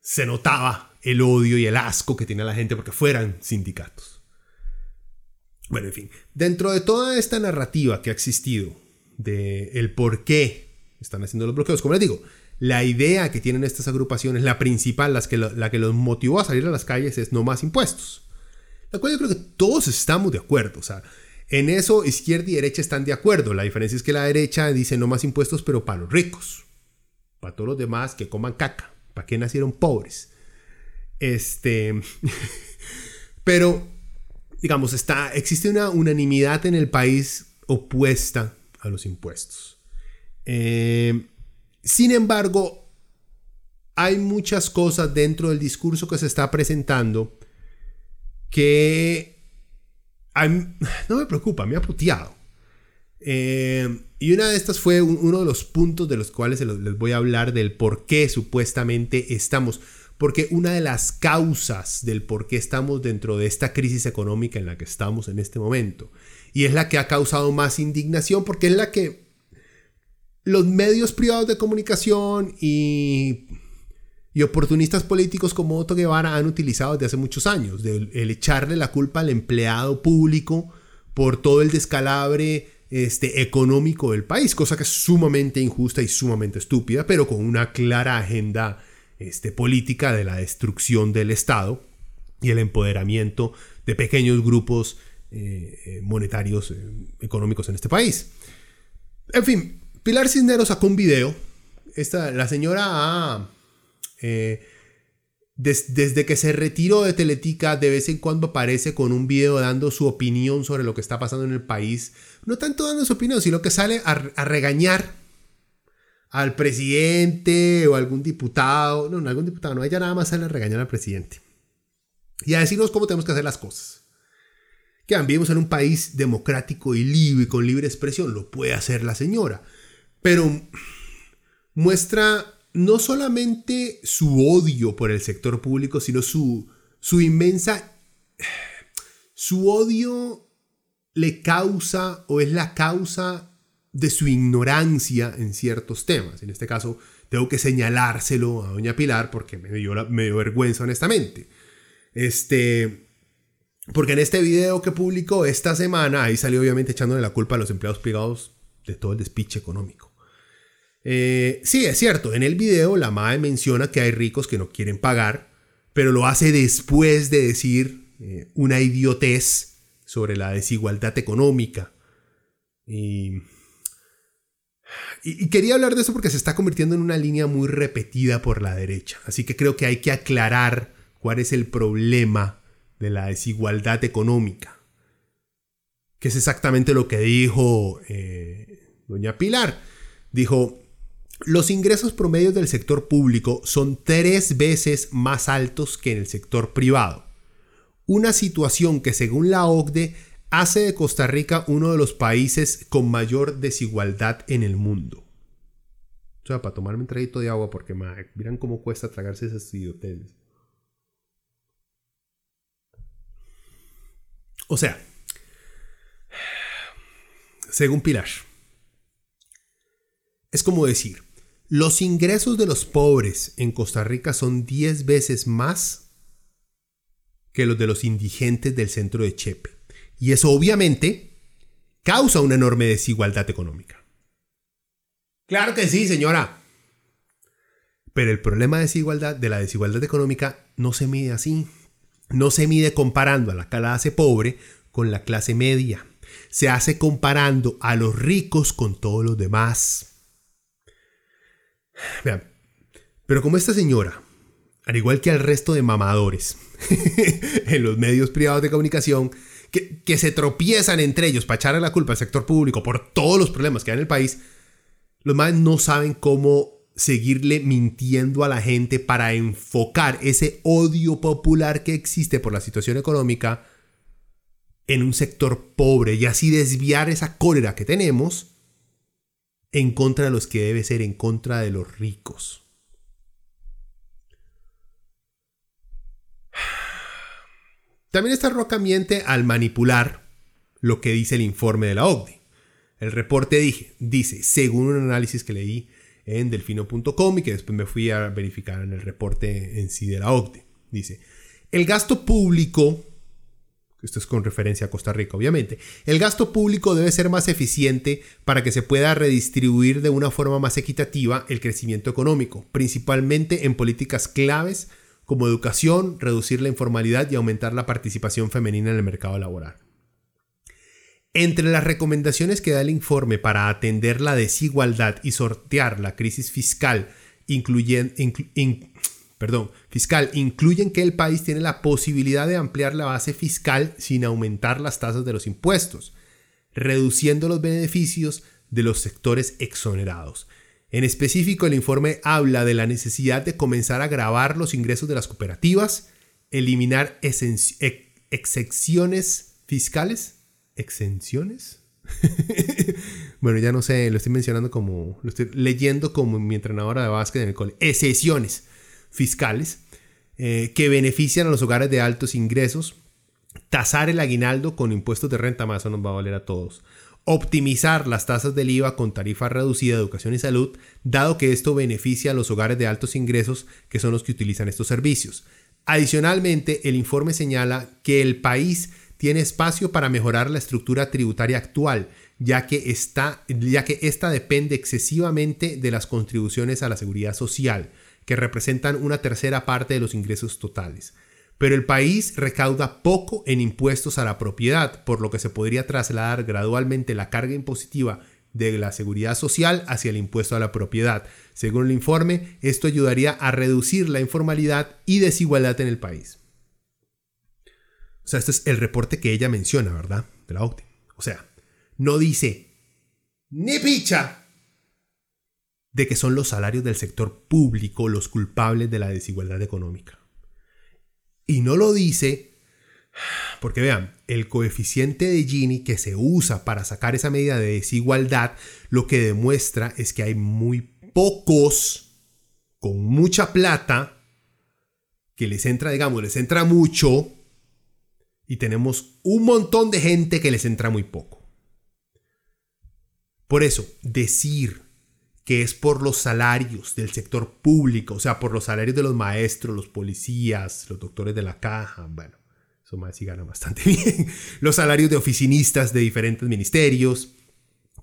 se notaba el odio y el asco que tenía la gente porque fueran sindicatos. Bueno, en fin, dentro de toda esta narrativa que ha existido de el por qué están haciendo los bloqueos, como les digo, la idea que tienen estas agrupaciones, la principal, las que la que los motivó a salir a las calles es no más impuestos. La cual yo creo que todos estamos de acuerdo. O sea, en eso izquierda y derecha están de acuerdo. La diferencia es que la derecha dice no más impuestos, pero para los ricos. Para todos los demás que coman caca. ¿Para qué nacieron pobres? Este. (laughs) pero, digamos, está, existe una unanimidad en el país opuesta a los impuestos. Eh, sin embargo, hay muchas cosas dentro del discurso que se está presentando que (sighs) no me preocupa, me ha puteado. Eh, y una de estas fue uno de los puntos de los cuales les voy a hablar del por qué supuestamente estamos. Porque una de las causas del por qué estamos dentro de esta crisis económica en la que estamos en este momento, y es la que ha causado más indignación, porque es la que los medios privados de comunicación y y oportunistas políticos como Otto Guevara han utilizado desde hace muchos años, el echarle la culpa al empleado público por todo el descalabre este, económico del país, cosa que es sumamente injusta y sumamente estúpida, pero con una clara agenda este, política de la destrucción del Estado y el empoderamiento de pequeños grupos eh, eh, monetarios eh, económicos en este país. En fin, Pilar Cisneros sacó un video. Esta, la señora eh, desde que se retiró de Teletica, de vez en cuando aparece con un video dando su opinión sobre lo que está pasando en el país. No tanto dando su opinión, sino que sale a, regañar al presidente o algún diputado. No, no, algún diputado, no, ella nada más sale a regañar al presidente. Y a decirnos cómo tenemos que hacer las cosas. Que vivimos en un país democrático y libre, con libre expresión. Lo puede hacer la señora. Pero muestra no solamente su odio por el sector público, sino su, su inmensa... Su odio le causa o es la causa de su ignorancia en ciertos temas. En este caso, tengo que señalárselo a doña Pilar porque me dio, me dio vergüenza honestamente. Este, porque en este video que publicó esta semana, ahí salió obviamente echándole la culpa a los empleados privados de todo el despiche económico. Eh, sí, es cierto, en el video la MAE menciona que hay ricos que no quieren pagar, pero lo hace después de decir eh, una idiotez sobre la desigualdad económica. Y, y, quería hablar de eso porque se está convirtiendo en una línea muy repetida por la derecha. Así que creo que hay que aclarar cuál es el problema de la desigualdad económica. Que es exactamente lo que dijo eh, doña Pilar. Dijo, los ingresos promedios del sector público son tres veces más altos que en el sector privado. Una situación que según la OCDE hace de Costa Rica uno de los países con mayor desigualdad en el mundo. O sea, para tomarme un traguito de agua porque miran cómo cuesta tragarse esas idioteces. O sea, según Pilar, es como decir, los ingresos de los pobres en Costa Rica son 10 veces más que los de los indigentes del centro de Chepe. Y eso obviamente causa una enorme desigualdad económica. Claro que sí, señora. Pero el problema de, desigualdad, de la desigualdad económica no se mide así. No se mide comparando a la clase pobre con la clase media. Se hace comparando a los ricos con todos los demás. Vean, pero como esta señora, al igual que al resto de mamadores (laughs) en los medios privados de comunicación, que, se tropiezan entre ellos para echarle la culpa al sector público por todos los problemas que hay en el país, los más no saben cómo seguirle mintiendo a la gente para enfocar ese odio popular que existe por la situación económica en un sector pobre y así desviar esa cólera que tenemos en contra de los que debe ser en contra de los ricos. También está roca miente al manipular lo que dice el informe de la OCDE. El reporte dije, dice, según un análisis que leí en delfino.com y que después me fui a verificar en el reporte en sí de la OCDE, dice, el gasto público, esto es con referencia a Costa Rica obviamente, el gasto público debe ser más eficiente para que se pueda redistribuir de una forma más equitativa el crecimiento económico, principalmente en políticas claves como educación, reducir la informalidad y aumentar la participación femenina en el mercado laboral. Entre las recomendaciones que da el informe para atender la desigualdad y sortear la crisis fiscal, incluyen, perdón, fiscal, incluyen que el país tiene la posibilidad de ampliar la base fiscal sin aumentar las tasas de los impuestos, reduciendo los beneficios de los sectores exonerados en específico, el informe habla de la necesidad de comenzar a grabar los ingresos de las cooperativas, eliminar exenciones fiscales. ¿Exenciones? (laughs) bueno, ya no sé, lo estoy mencionando como, lo estoy leyendo como mi entrenadora de básquet en el cole. Exenciones fiscales eh, que benefician a los hogares de altos ingresos. Tasar el aguinaldo con impuestos de renta, más eso nos va a valer a todos optimizar las tasas del IVA con tarifa reducida de educación y salud, dado que esto beneficia a los hogares de altos ingresos que son los que utilizan estos servicios. Adicionalmente, el informe señala que el país tiene espacio para mejorar la estructura tributaria actual, ya que, está, ya que esta depende excesivamente de las contribuciones a la seguridad social, que representan una tercera parte de los ingresos totales pero el país recauda poco en impuestos a la propiedad, por lo que se podría trasladar gradualmente la carga impositiva de la seguridad social hacia el impuesto a la propiedad. Según el informe, esto ayudaría a reducir la informalidad y desigualdad en el país. O sea, este es el reporte que ella menciona, ¿verdad? De la OCDE. O sea, no dice ni picha de que son los salarios del sector público los culpables de la desigualdad económica. Y no lo dice porque vean, el coeficiente de Gini que se usa para sacar esa medida de desigualdad, lo que demuestra es que hay muy pocos con mucha plata que les entra, digamos, les entra mucho y tenemos un montón de gente que les entra muy poco. Por eso, decir que es por los salarios del sector público, o sea, por los salarios de los maestros, los policías, los doctores de la caja, bueno, eso más sí gana bastante (laughs) bien, los salarios de oficinistas de diferentes ministerios,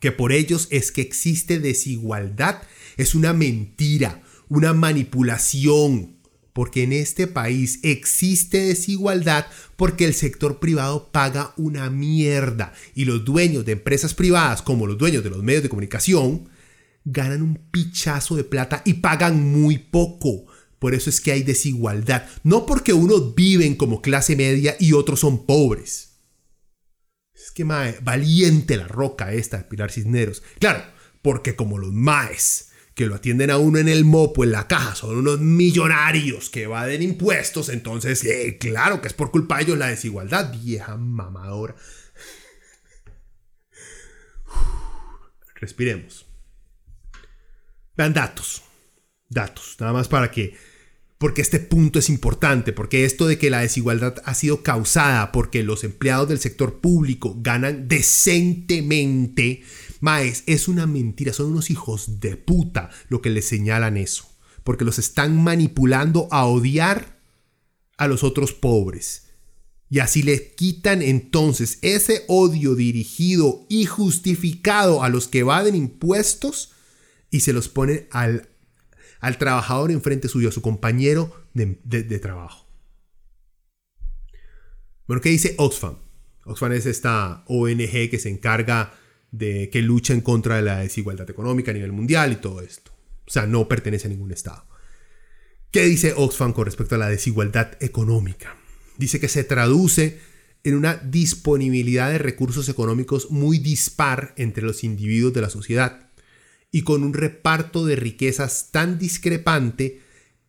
que por ellos es que existe desigualdad, es una mentira, una manipulación, porque en este país existe desigualdad porque el sector privado paga una mierda y los dueños de empresas privadas, como los dueños de los medios de comunicación, ganan un pichazo de plata y pagan muy poco. Por eso es que hay desigualdad. No porque unos viven como clase media y otros son pobres. Es que mae, valiente la roca esta Pilar Cisneros. Claro, porque como los maes que lo atienden a uno en el mopo, en la caja, son unos millonarios que evaden impuestos, entonces, eh, claro que es por culpa de ellos la desigualdad, vieja mamadora. Respiremos. Vean datos. Datos. Nada más para que... Porque este punto es importante, porque esto de que la desigualdad ha sido causada porque los empleados del sector público ganan decentemente, maes, es una mentira, son unos hijos de puta lo que les señalan eso, porque los están manipulando a odiar a los otros pobres. Y así les quitan entonces ese odio dirigido y justificado a los que evaden impuestos y se los pone al, al trabajador enfrente suyo, a su compañero de, trabajo. Bueno, ¿qué dice Oxfam? Oxfam es esta ONG que se encarga de que lucha en contra de la desigualdad económica a nivel mundial y todo esto. O sea, no pertenece a ningún Estado. ¿Qué dice Oxfam con respecto a la desigualdad económica? Dice que se traduce en una disponibilidad de recursos económicos muy dispar entre los individuos de la sociedad y con un reparto de riquezas tan discrepante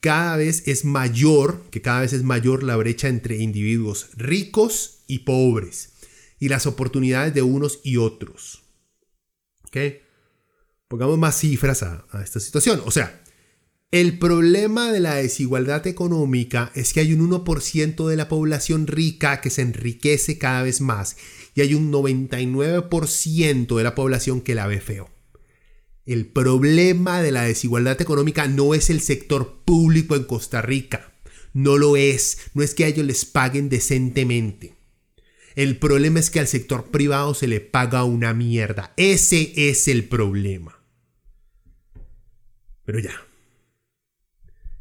cada vez es mayor, que cada vez es mayor la brecha entre individuos ricos y pobres y las oportunidades de unos y otros. ¿Ok? Pongamos más cifras a, esta situación. O sea, el problema de la desigualdad económica es que hay un 1% de la población rica que se enriquece cada vez más y hay un 99% de la población que la ve feo. El problema de la desigualdad económica no es el sector público en Costa Rica. No lo es. No es que a ellos les paguen decentemente. El problema es que al sector privado se le paga una mierda. Ese es el problema. Pero ya,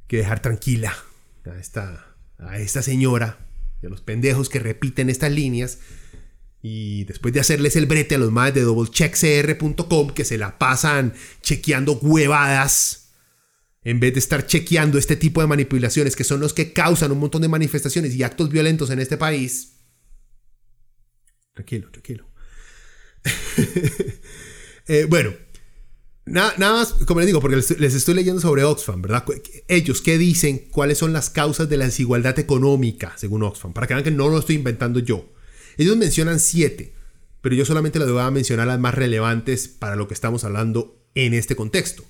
que dejar tranquila a esta, a esta señora y a los pendejos que repiten estas líneas. Y después de hacerles el brete a los más de doublecheckcr.com que se la pasan chequeando huevadas, en vez de estar chequeando este tipo de manipulaciones que son los que causan un montón de manifestaciones y actos violentos en este país. Tranquilo, tranquilo. (laughs) Eh, bueno, Nada, más, como les digo, porque les, estoy leyendo sobre Oxfam, ¿verdad? Ellos, ¿qué dicen? ¿Cuáles son las causas de la desigualdad económica, según Oxfam? Para que vean que no lo estoy inventando yo. Ellos mencionan siete, pero yo solamente les voy a mencionar las más relevantes para lo que estamos hablando en este contexto.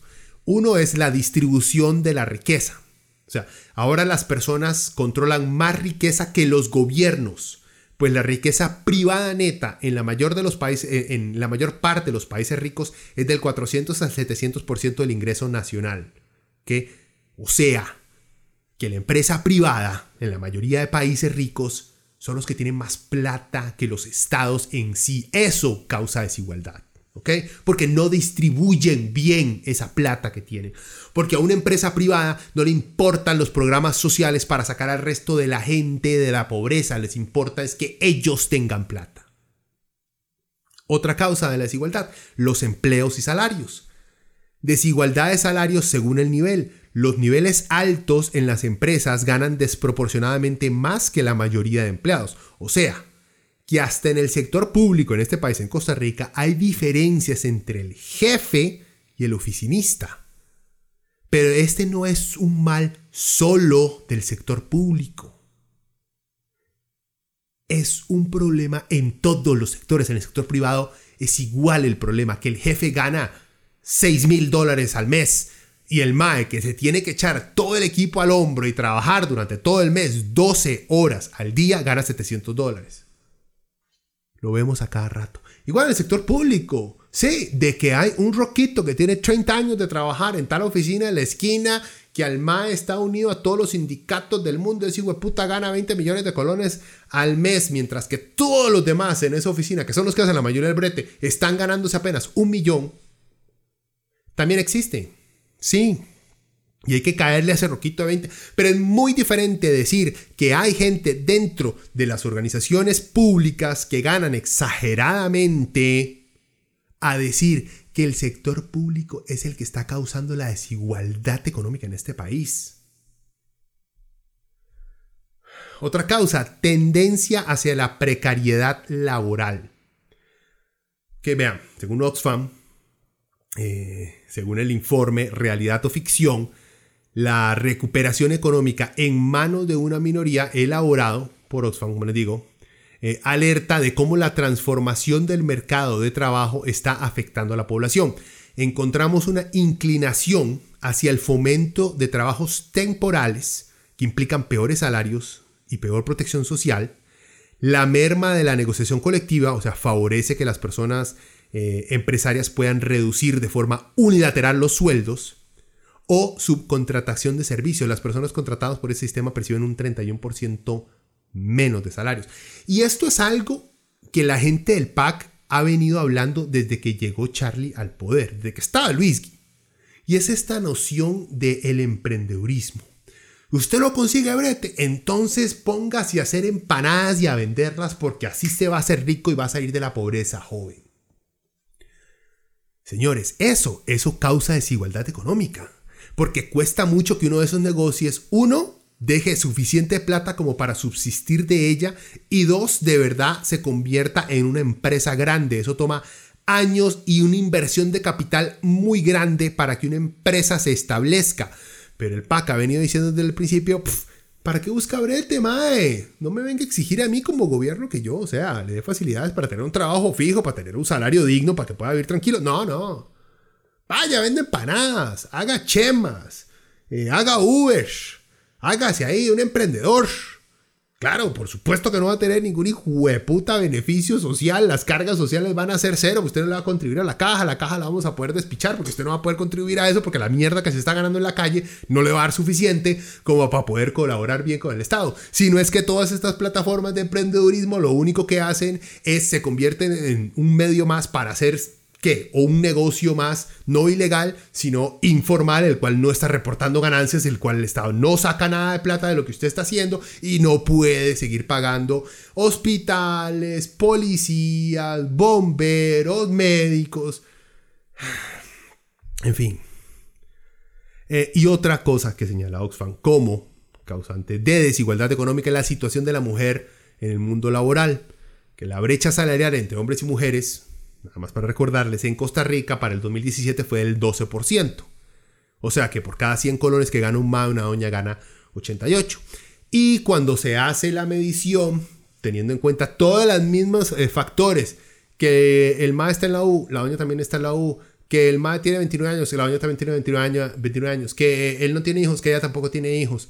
Uno es la distribución de la riqueza. O sea, ahora las personas controlan más riqueza que los gobiernos pues la riqueza privada neta en la mayor, de los países, eh, en la mayor parte de los países ricos es del 400 al 700% del ingreso nacional. Que, o sea, que la empresa privada en la mayoría de países ricos son los que tienen más plata que los estados en sí. Eso causa desigualdad. ¿ok? Porque no distribuyen bien esa plata que tienen. Porque a una empresa privada no le importan los programas sociales para sacar al resto de la gente de la pobreza, les importa es que ellos tengan plata. Otra causa de la desigualdad, los empleos y salarios. Desigualdad de salarios según el nivel. Los niveles altos en las empresas ganan desproporcionadamente más que la mayoría de empleados. O sea, que hasta en el sector público en este país, en Costa Rica, hay diferencias entre el jefe y el oficinista. Pero este no es un mal solo del sector público. Es un problema en todos los sectores. En el sector privado es igual el problema, que el jefe gana 6 mil dólares al mes y el MAE que se tiene que echar todo el equipo al hombro y trabajar durante todo el mes 12 horas al día gana 700 dólares. Lo vemos a cada rato. Igual en el sector público. Sí, de que hay un roquito que tiene 30 años de trabajar en tal oficina en la esquina, que al MAE está unido a todos los sindicatos del mundo. Ese puta gana 20 millones de colones al mes, mientras que todos los demás en esa oficina, que son los que hacen la mayoría del brete, están ganándose apenas un millón. También existe. Sí, y hay que caerle a ese roquito de 20. Pero es muy diferente decir que hay gente dentro de las organizaciones públicas que ganan exageradamente a decir que el sector público es el que está causando la desigualdad económica en este país. Otra causa, tendencia hacia la precariedad laboral. Que vean, según Oxfam, eh, según el informe Realidad o Ficción, la recuperación económica en manos de una minoría elaborado por Oxfam, como les digo, eh, alerta de cómo la transformación del mercado de trabajo está afectando a la población. Encontramos una inclinación hacia el fomento de trabajos temporales que implican peores salarios y peor protección social. La merma de la negociación colectiva, o sea, favorece que las personas eh, empresarias puedan reducir de forma unilateral los sueldos o subcontratación de servicios. Las personas contratadas por ese sistema perciben un 31% menos de salarios. Y esto es algo que la gente del PAC ha venido hablando desde que llegó Charlie al poder, desde que estaba Luis. Y es esta noción del el emprendedurismo. Usted lo consigue brete, entonces póngase a hacer empanadas y a venderlas porque así se va a hacer rico y va a salir de la pobreza, joven. Señores, eso, eso causa desigualdad económica, porque cuesta mucho que uno de esos negocios, uno, deje suficiente plata como para subsistir de ella y dos, de verdad se convierta en una empresa grande. Eso toma años y una inversión de capital muy grande para que una empresa se establezca. Pero el PAC ha venido diciendo desde el principio, ¿para qué busca brete, mae? No me venga a exigir a mí como gobierno que yo, o sea, le dé facilidades para tener un trabajo fijo, para tener un salario digno, para que pueda vivir tranquilo. No, no. Vaya, vende empanadas, haga chemas, eh, haga Uber, hágase ahí un emprendedor. Claro, por supuesto que no va a tener ningún hijo de puta beneficio social. Las cargas sociales van a ser cero. Usted no le va a contribuir a la caja. La caja la vamos a poder despichar porque usted no va a poder contribuir a eso porque la mierda que se está ganando en la calle no le va a dar suficiente como para poder colaborar bien con el Estado. Si no es que todas estas plataformas de emprendedurismo lo único que hacen es se convierten en un medio más para hacer ¿qué? O un negocio más no ilegal, sino informal, el cual no está reportando ganancias, el cual el Estado no saca nada de plata de lo que usted está haciendo y no puede seguir pagando hospitales, policías, bomberos, médicos. (sighs) En fin. Eh, y otra cosa que señala Oxfam como causante de desigualdad económica es la situación de la mujer en el mundo laboral, que la brecha salarial entre hombres y mujeres Nada más para recordarles, en Costa Rica para el 2017 fue del 12%. O sea que por cada 100 colones que gana un MA, una doña gana 88. Y cuando se hace la medición, teniendo en cuenta todos los mismos eh, factores, que el MA está en la U, la doña también está en la U, que el MA tiene 29 años, que la doña también tiene 29 años, 29 años, que él no tiene hijos, que ella tampoco tiene hijos.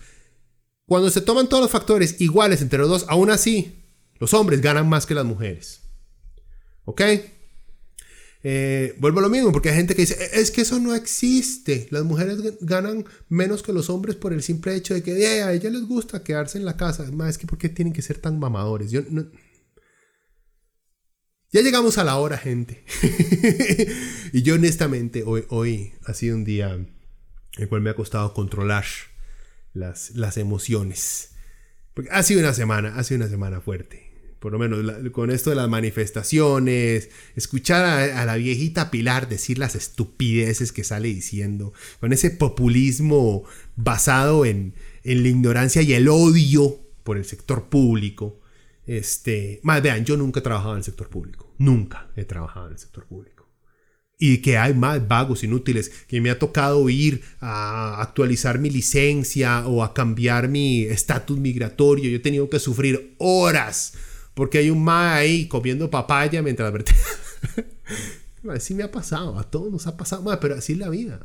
Cuando se toman todos los factores iguales entre los dos, aún así, los hombres ganan más que las mujeres. ¿Ok? Eh, vuelvo a lo mismo, porque hay gente que dice, e, es que eso no existe. Las mujeres ganan menos que los hombres por el simple hecho de que a ella les gusta quedarse en la casa. Más es que ¿por qué tienen que ser tan mamadores? Yo Ya llegamos a la hora, gente. (laughs) y yo honestamente, hoy, hoy ha sido un día en el cual me ha costado controlar las, las emociones. Porque ha sido una semana, ha sido una semana fuerte por lo menos con esto de las manifestaciones, escuchar a, la viejita Pilar decir las estupideces que sale diciendo, con ese populismo basado en, en la ignorancia y el odio por el sector público. Este, más vean, yo nunca he trabajado en el sector público, nunca he trabajado en el sector público. Y que hay más vagos inútiles, que me ha tocado ir a actualizar mi licencia o a cambiar mi estatus migratorio. Yo he tenido que sufrir horas porque hay un ma ahí comiendo papaya mientras... (laughs) así me ha pasado, a todos nos ha pasado, ma, pero así es la vida.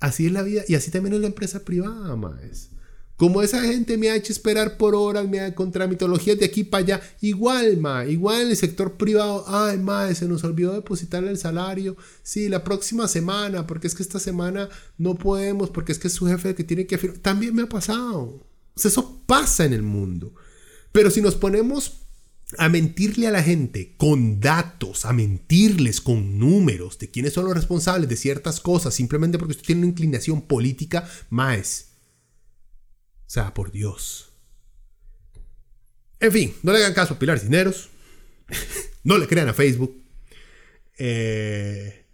Así es la vida y así también es la empresa privada, más. Como esa gente me ha hecho esperar por horas, me ha con tramitologías de aquí para allá, igual, ma, igual en el sector privado, ay, ma, se nos olvidó depositarle el salario, sí, la próxima semana, porque es que esta semana no podemos, porque es que es su jefe que tiene que firmar, también me ha pasado. eso pasa en el mundo. Pero si nos ponemos a mentirle a la gente con datos, a mentirles con números de quiénes son los responsables de ciertas cosas, simplemente porque usted tiene una inclinación política, más. O sea, por Dios. En fin, no le hagan caso a Pilar Cineros. (laughs) no le crean a Facebook. Eh,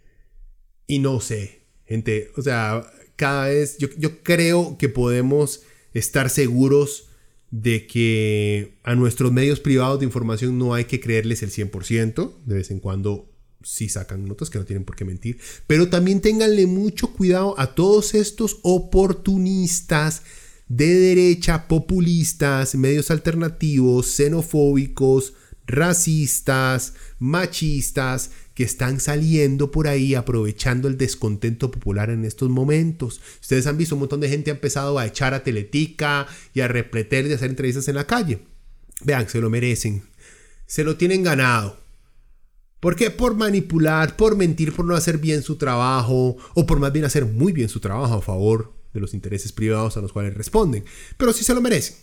y no sé, gente. O sea, cada vez yo, yo creo que podemos estar seguros de que a nuestros medios privados de información no hay que creerles el 100%, de vez en cuando sí sacan notas que no tienen por qué mentir, pero también ténganle mucho cuidado a todos estos oportunistas de derecha, populistas, medios alternativos, xenofóbicos, racistas, machistas, que están saliendo por ahí aprovechando el descontento popular en estos momentos. Ustedes han visto un montón de gente ha empezado a echar a Teletica y a repleter y hacer entrevistas en la calle. Vean, se lo merecen. Se lo tienen ganado. ¿Por qué? Por manipular, por mentir, por no hacer bien su trabajo o por más bien hacer muy bien su trabajo a favor de los intereses privados a los cuales responden. Pero sí se lo merecen.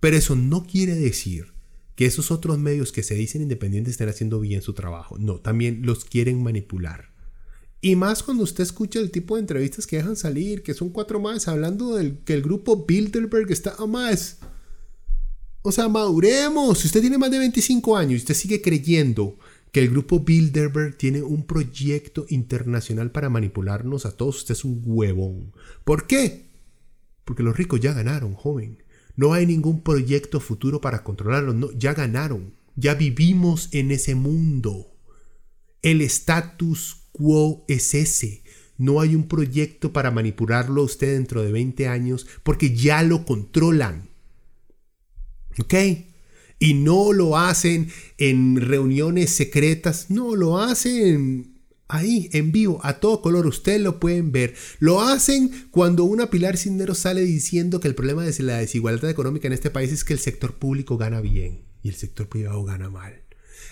Pero eso no quiere decir que esos otros medios que se dicen independientes estén haciendo bien su trabajo. No, también los quieren manipular. Y más cuando usted escucha el tipo de entrevistas que dejan salir, que son cuatro más, hablando del que el grupo Bilderberg está a más. O sea, maduremos. Si usted tiene más de 25 años y usted sigue creyendo que el grupo Bilderberg tiene un proyecto internacional para manipularnos a todos, usted es un huevón. ¿Por qué? Porque los ricos ya ganaron, joven. No hay ningún proyecto futuro para controlarlos. No, ya ganaron. Ya vivimos en ese mundo. El status quo es ese. No hay un proyecto para manipularlo a usted dentro de 20 años porque ya lo controlan. ¿Ok? Y no lo hacen en reuniones secretas, no, lo hacen ahí, en vivo, a todo color, ustedes lo pueden ver. Lo hacen cuando una Pilar Cisneros sale diciendo que el problema de la desigualdad económica en este país es que el sector público gana bien y el sector privado gana mal.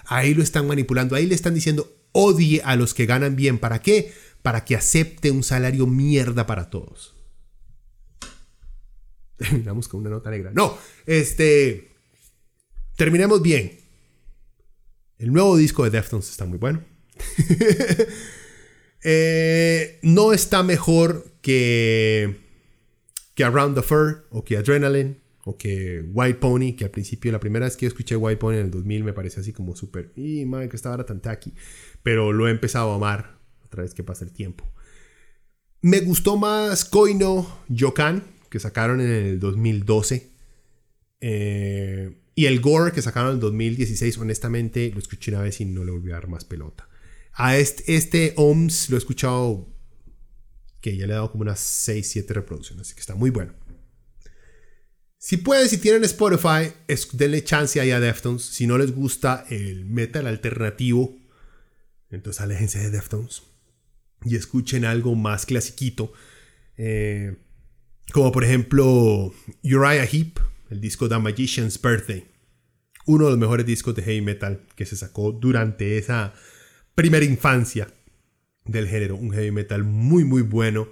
Ahí lo están manipulando, ahí le están diciendo odie a los que ganan bien. ¿Para qué? Para que acepte un salario mierda para todos. (laughs) Terminamos con una nota negra. No, este... Terminemos bien. El nuevo disco de Deftones está muy bueno. (laughs) Eh, no está mejor que, que Around the Fur o que Adrenaline o que White Pony, que al principio, la primera vez que escuché White Pony en el 2000 me parecía así como súper, y madre que estaba tan tacky, pero lo he empezado a amar otra vez que pasa el tiempo. Me gustó más Koino Yokan, que sacaron en el 2012. Eh, y el Gore que sacaron en el 2016, honestamente, lo escuché una vez y no le volví a dar más pelota. A este, este OMS lo he escuchado que ya le he dado como unas 6, 7 reproducciones, así que está muy bueno. Si pueden, si tienen Spotify, denle chance ahí a Deftones. Si no les gusta el metal alternativo, entonces aléjense de Deftones y escuchen algo más clasiquito. Eh, como por ejemplo Uriah Heep, el disco The Magician's Birthday. Uno de los mejores discos de heavy metal que se sacó durante esa primera infancia del género. Un heavy metal muy muy bueno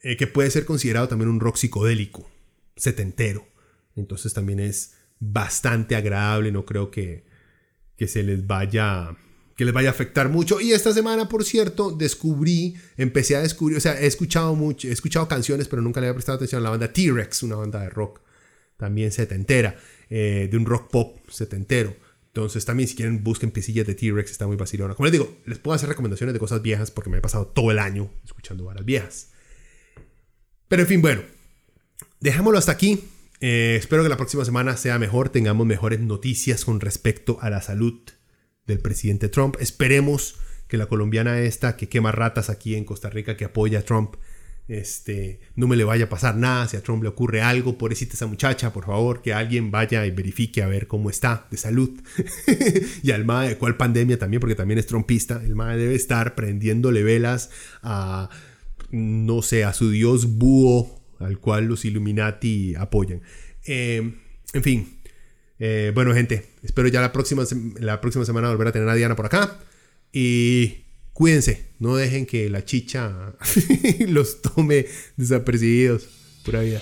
eh, que puede ser considerado también un rock psicodélico, setentero. Entonces también es bastante agradable, no creo que, que se les vaya que les vaya a afectar mucho. Y esta semana, por cierto, descubrí, empecé a descubrir, o sea, he escuchado mucho, he escuchado canciones, pero nunca le había prestado atención a la banda T-Rex, una banda de rock también setentera, eh, de un rock pop setentero. Entonces también si quieren busquen piecillas de T-Rex, está muy vacilona. Como les digo, les puedo hacer recomendaciones de cosas viejas porque me he pasado todo el año escuchando varas viejas. Pero en fin, bueno, dejémoslo hasta aquí. Eh, espero que la próxima semana sea mejor, tengamos mejores noticias con respecto a la salud del presidente Trump. Esperemos que la colombiana esta que quema ratas aquí en Costa Rica, que apoya a Trump, este, no me le vaya a pasar nada, si a Trump le ocurre algo, pobrecita esa muchacha, por favor, que alguien vaya y verifique a ver cómo está de salud. (laughs) y al MAE, cuál pandemia también, porque también es trumpista, el MAE debe estar prendiéndole velas a, no sé, a su dios búho, al cual los Illuminati apoyan. Eh, en fin, eh, bueno, gente, espero ya la próxima, la próxima semana volver a tener a Diana por acá. Y cuídense, no dejen que la chicha (laughs) los tome desapercibidos. Pura vida.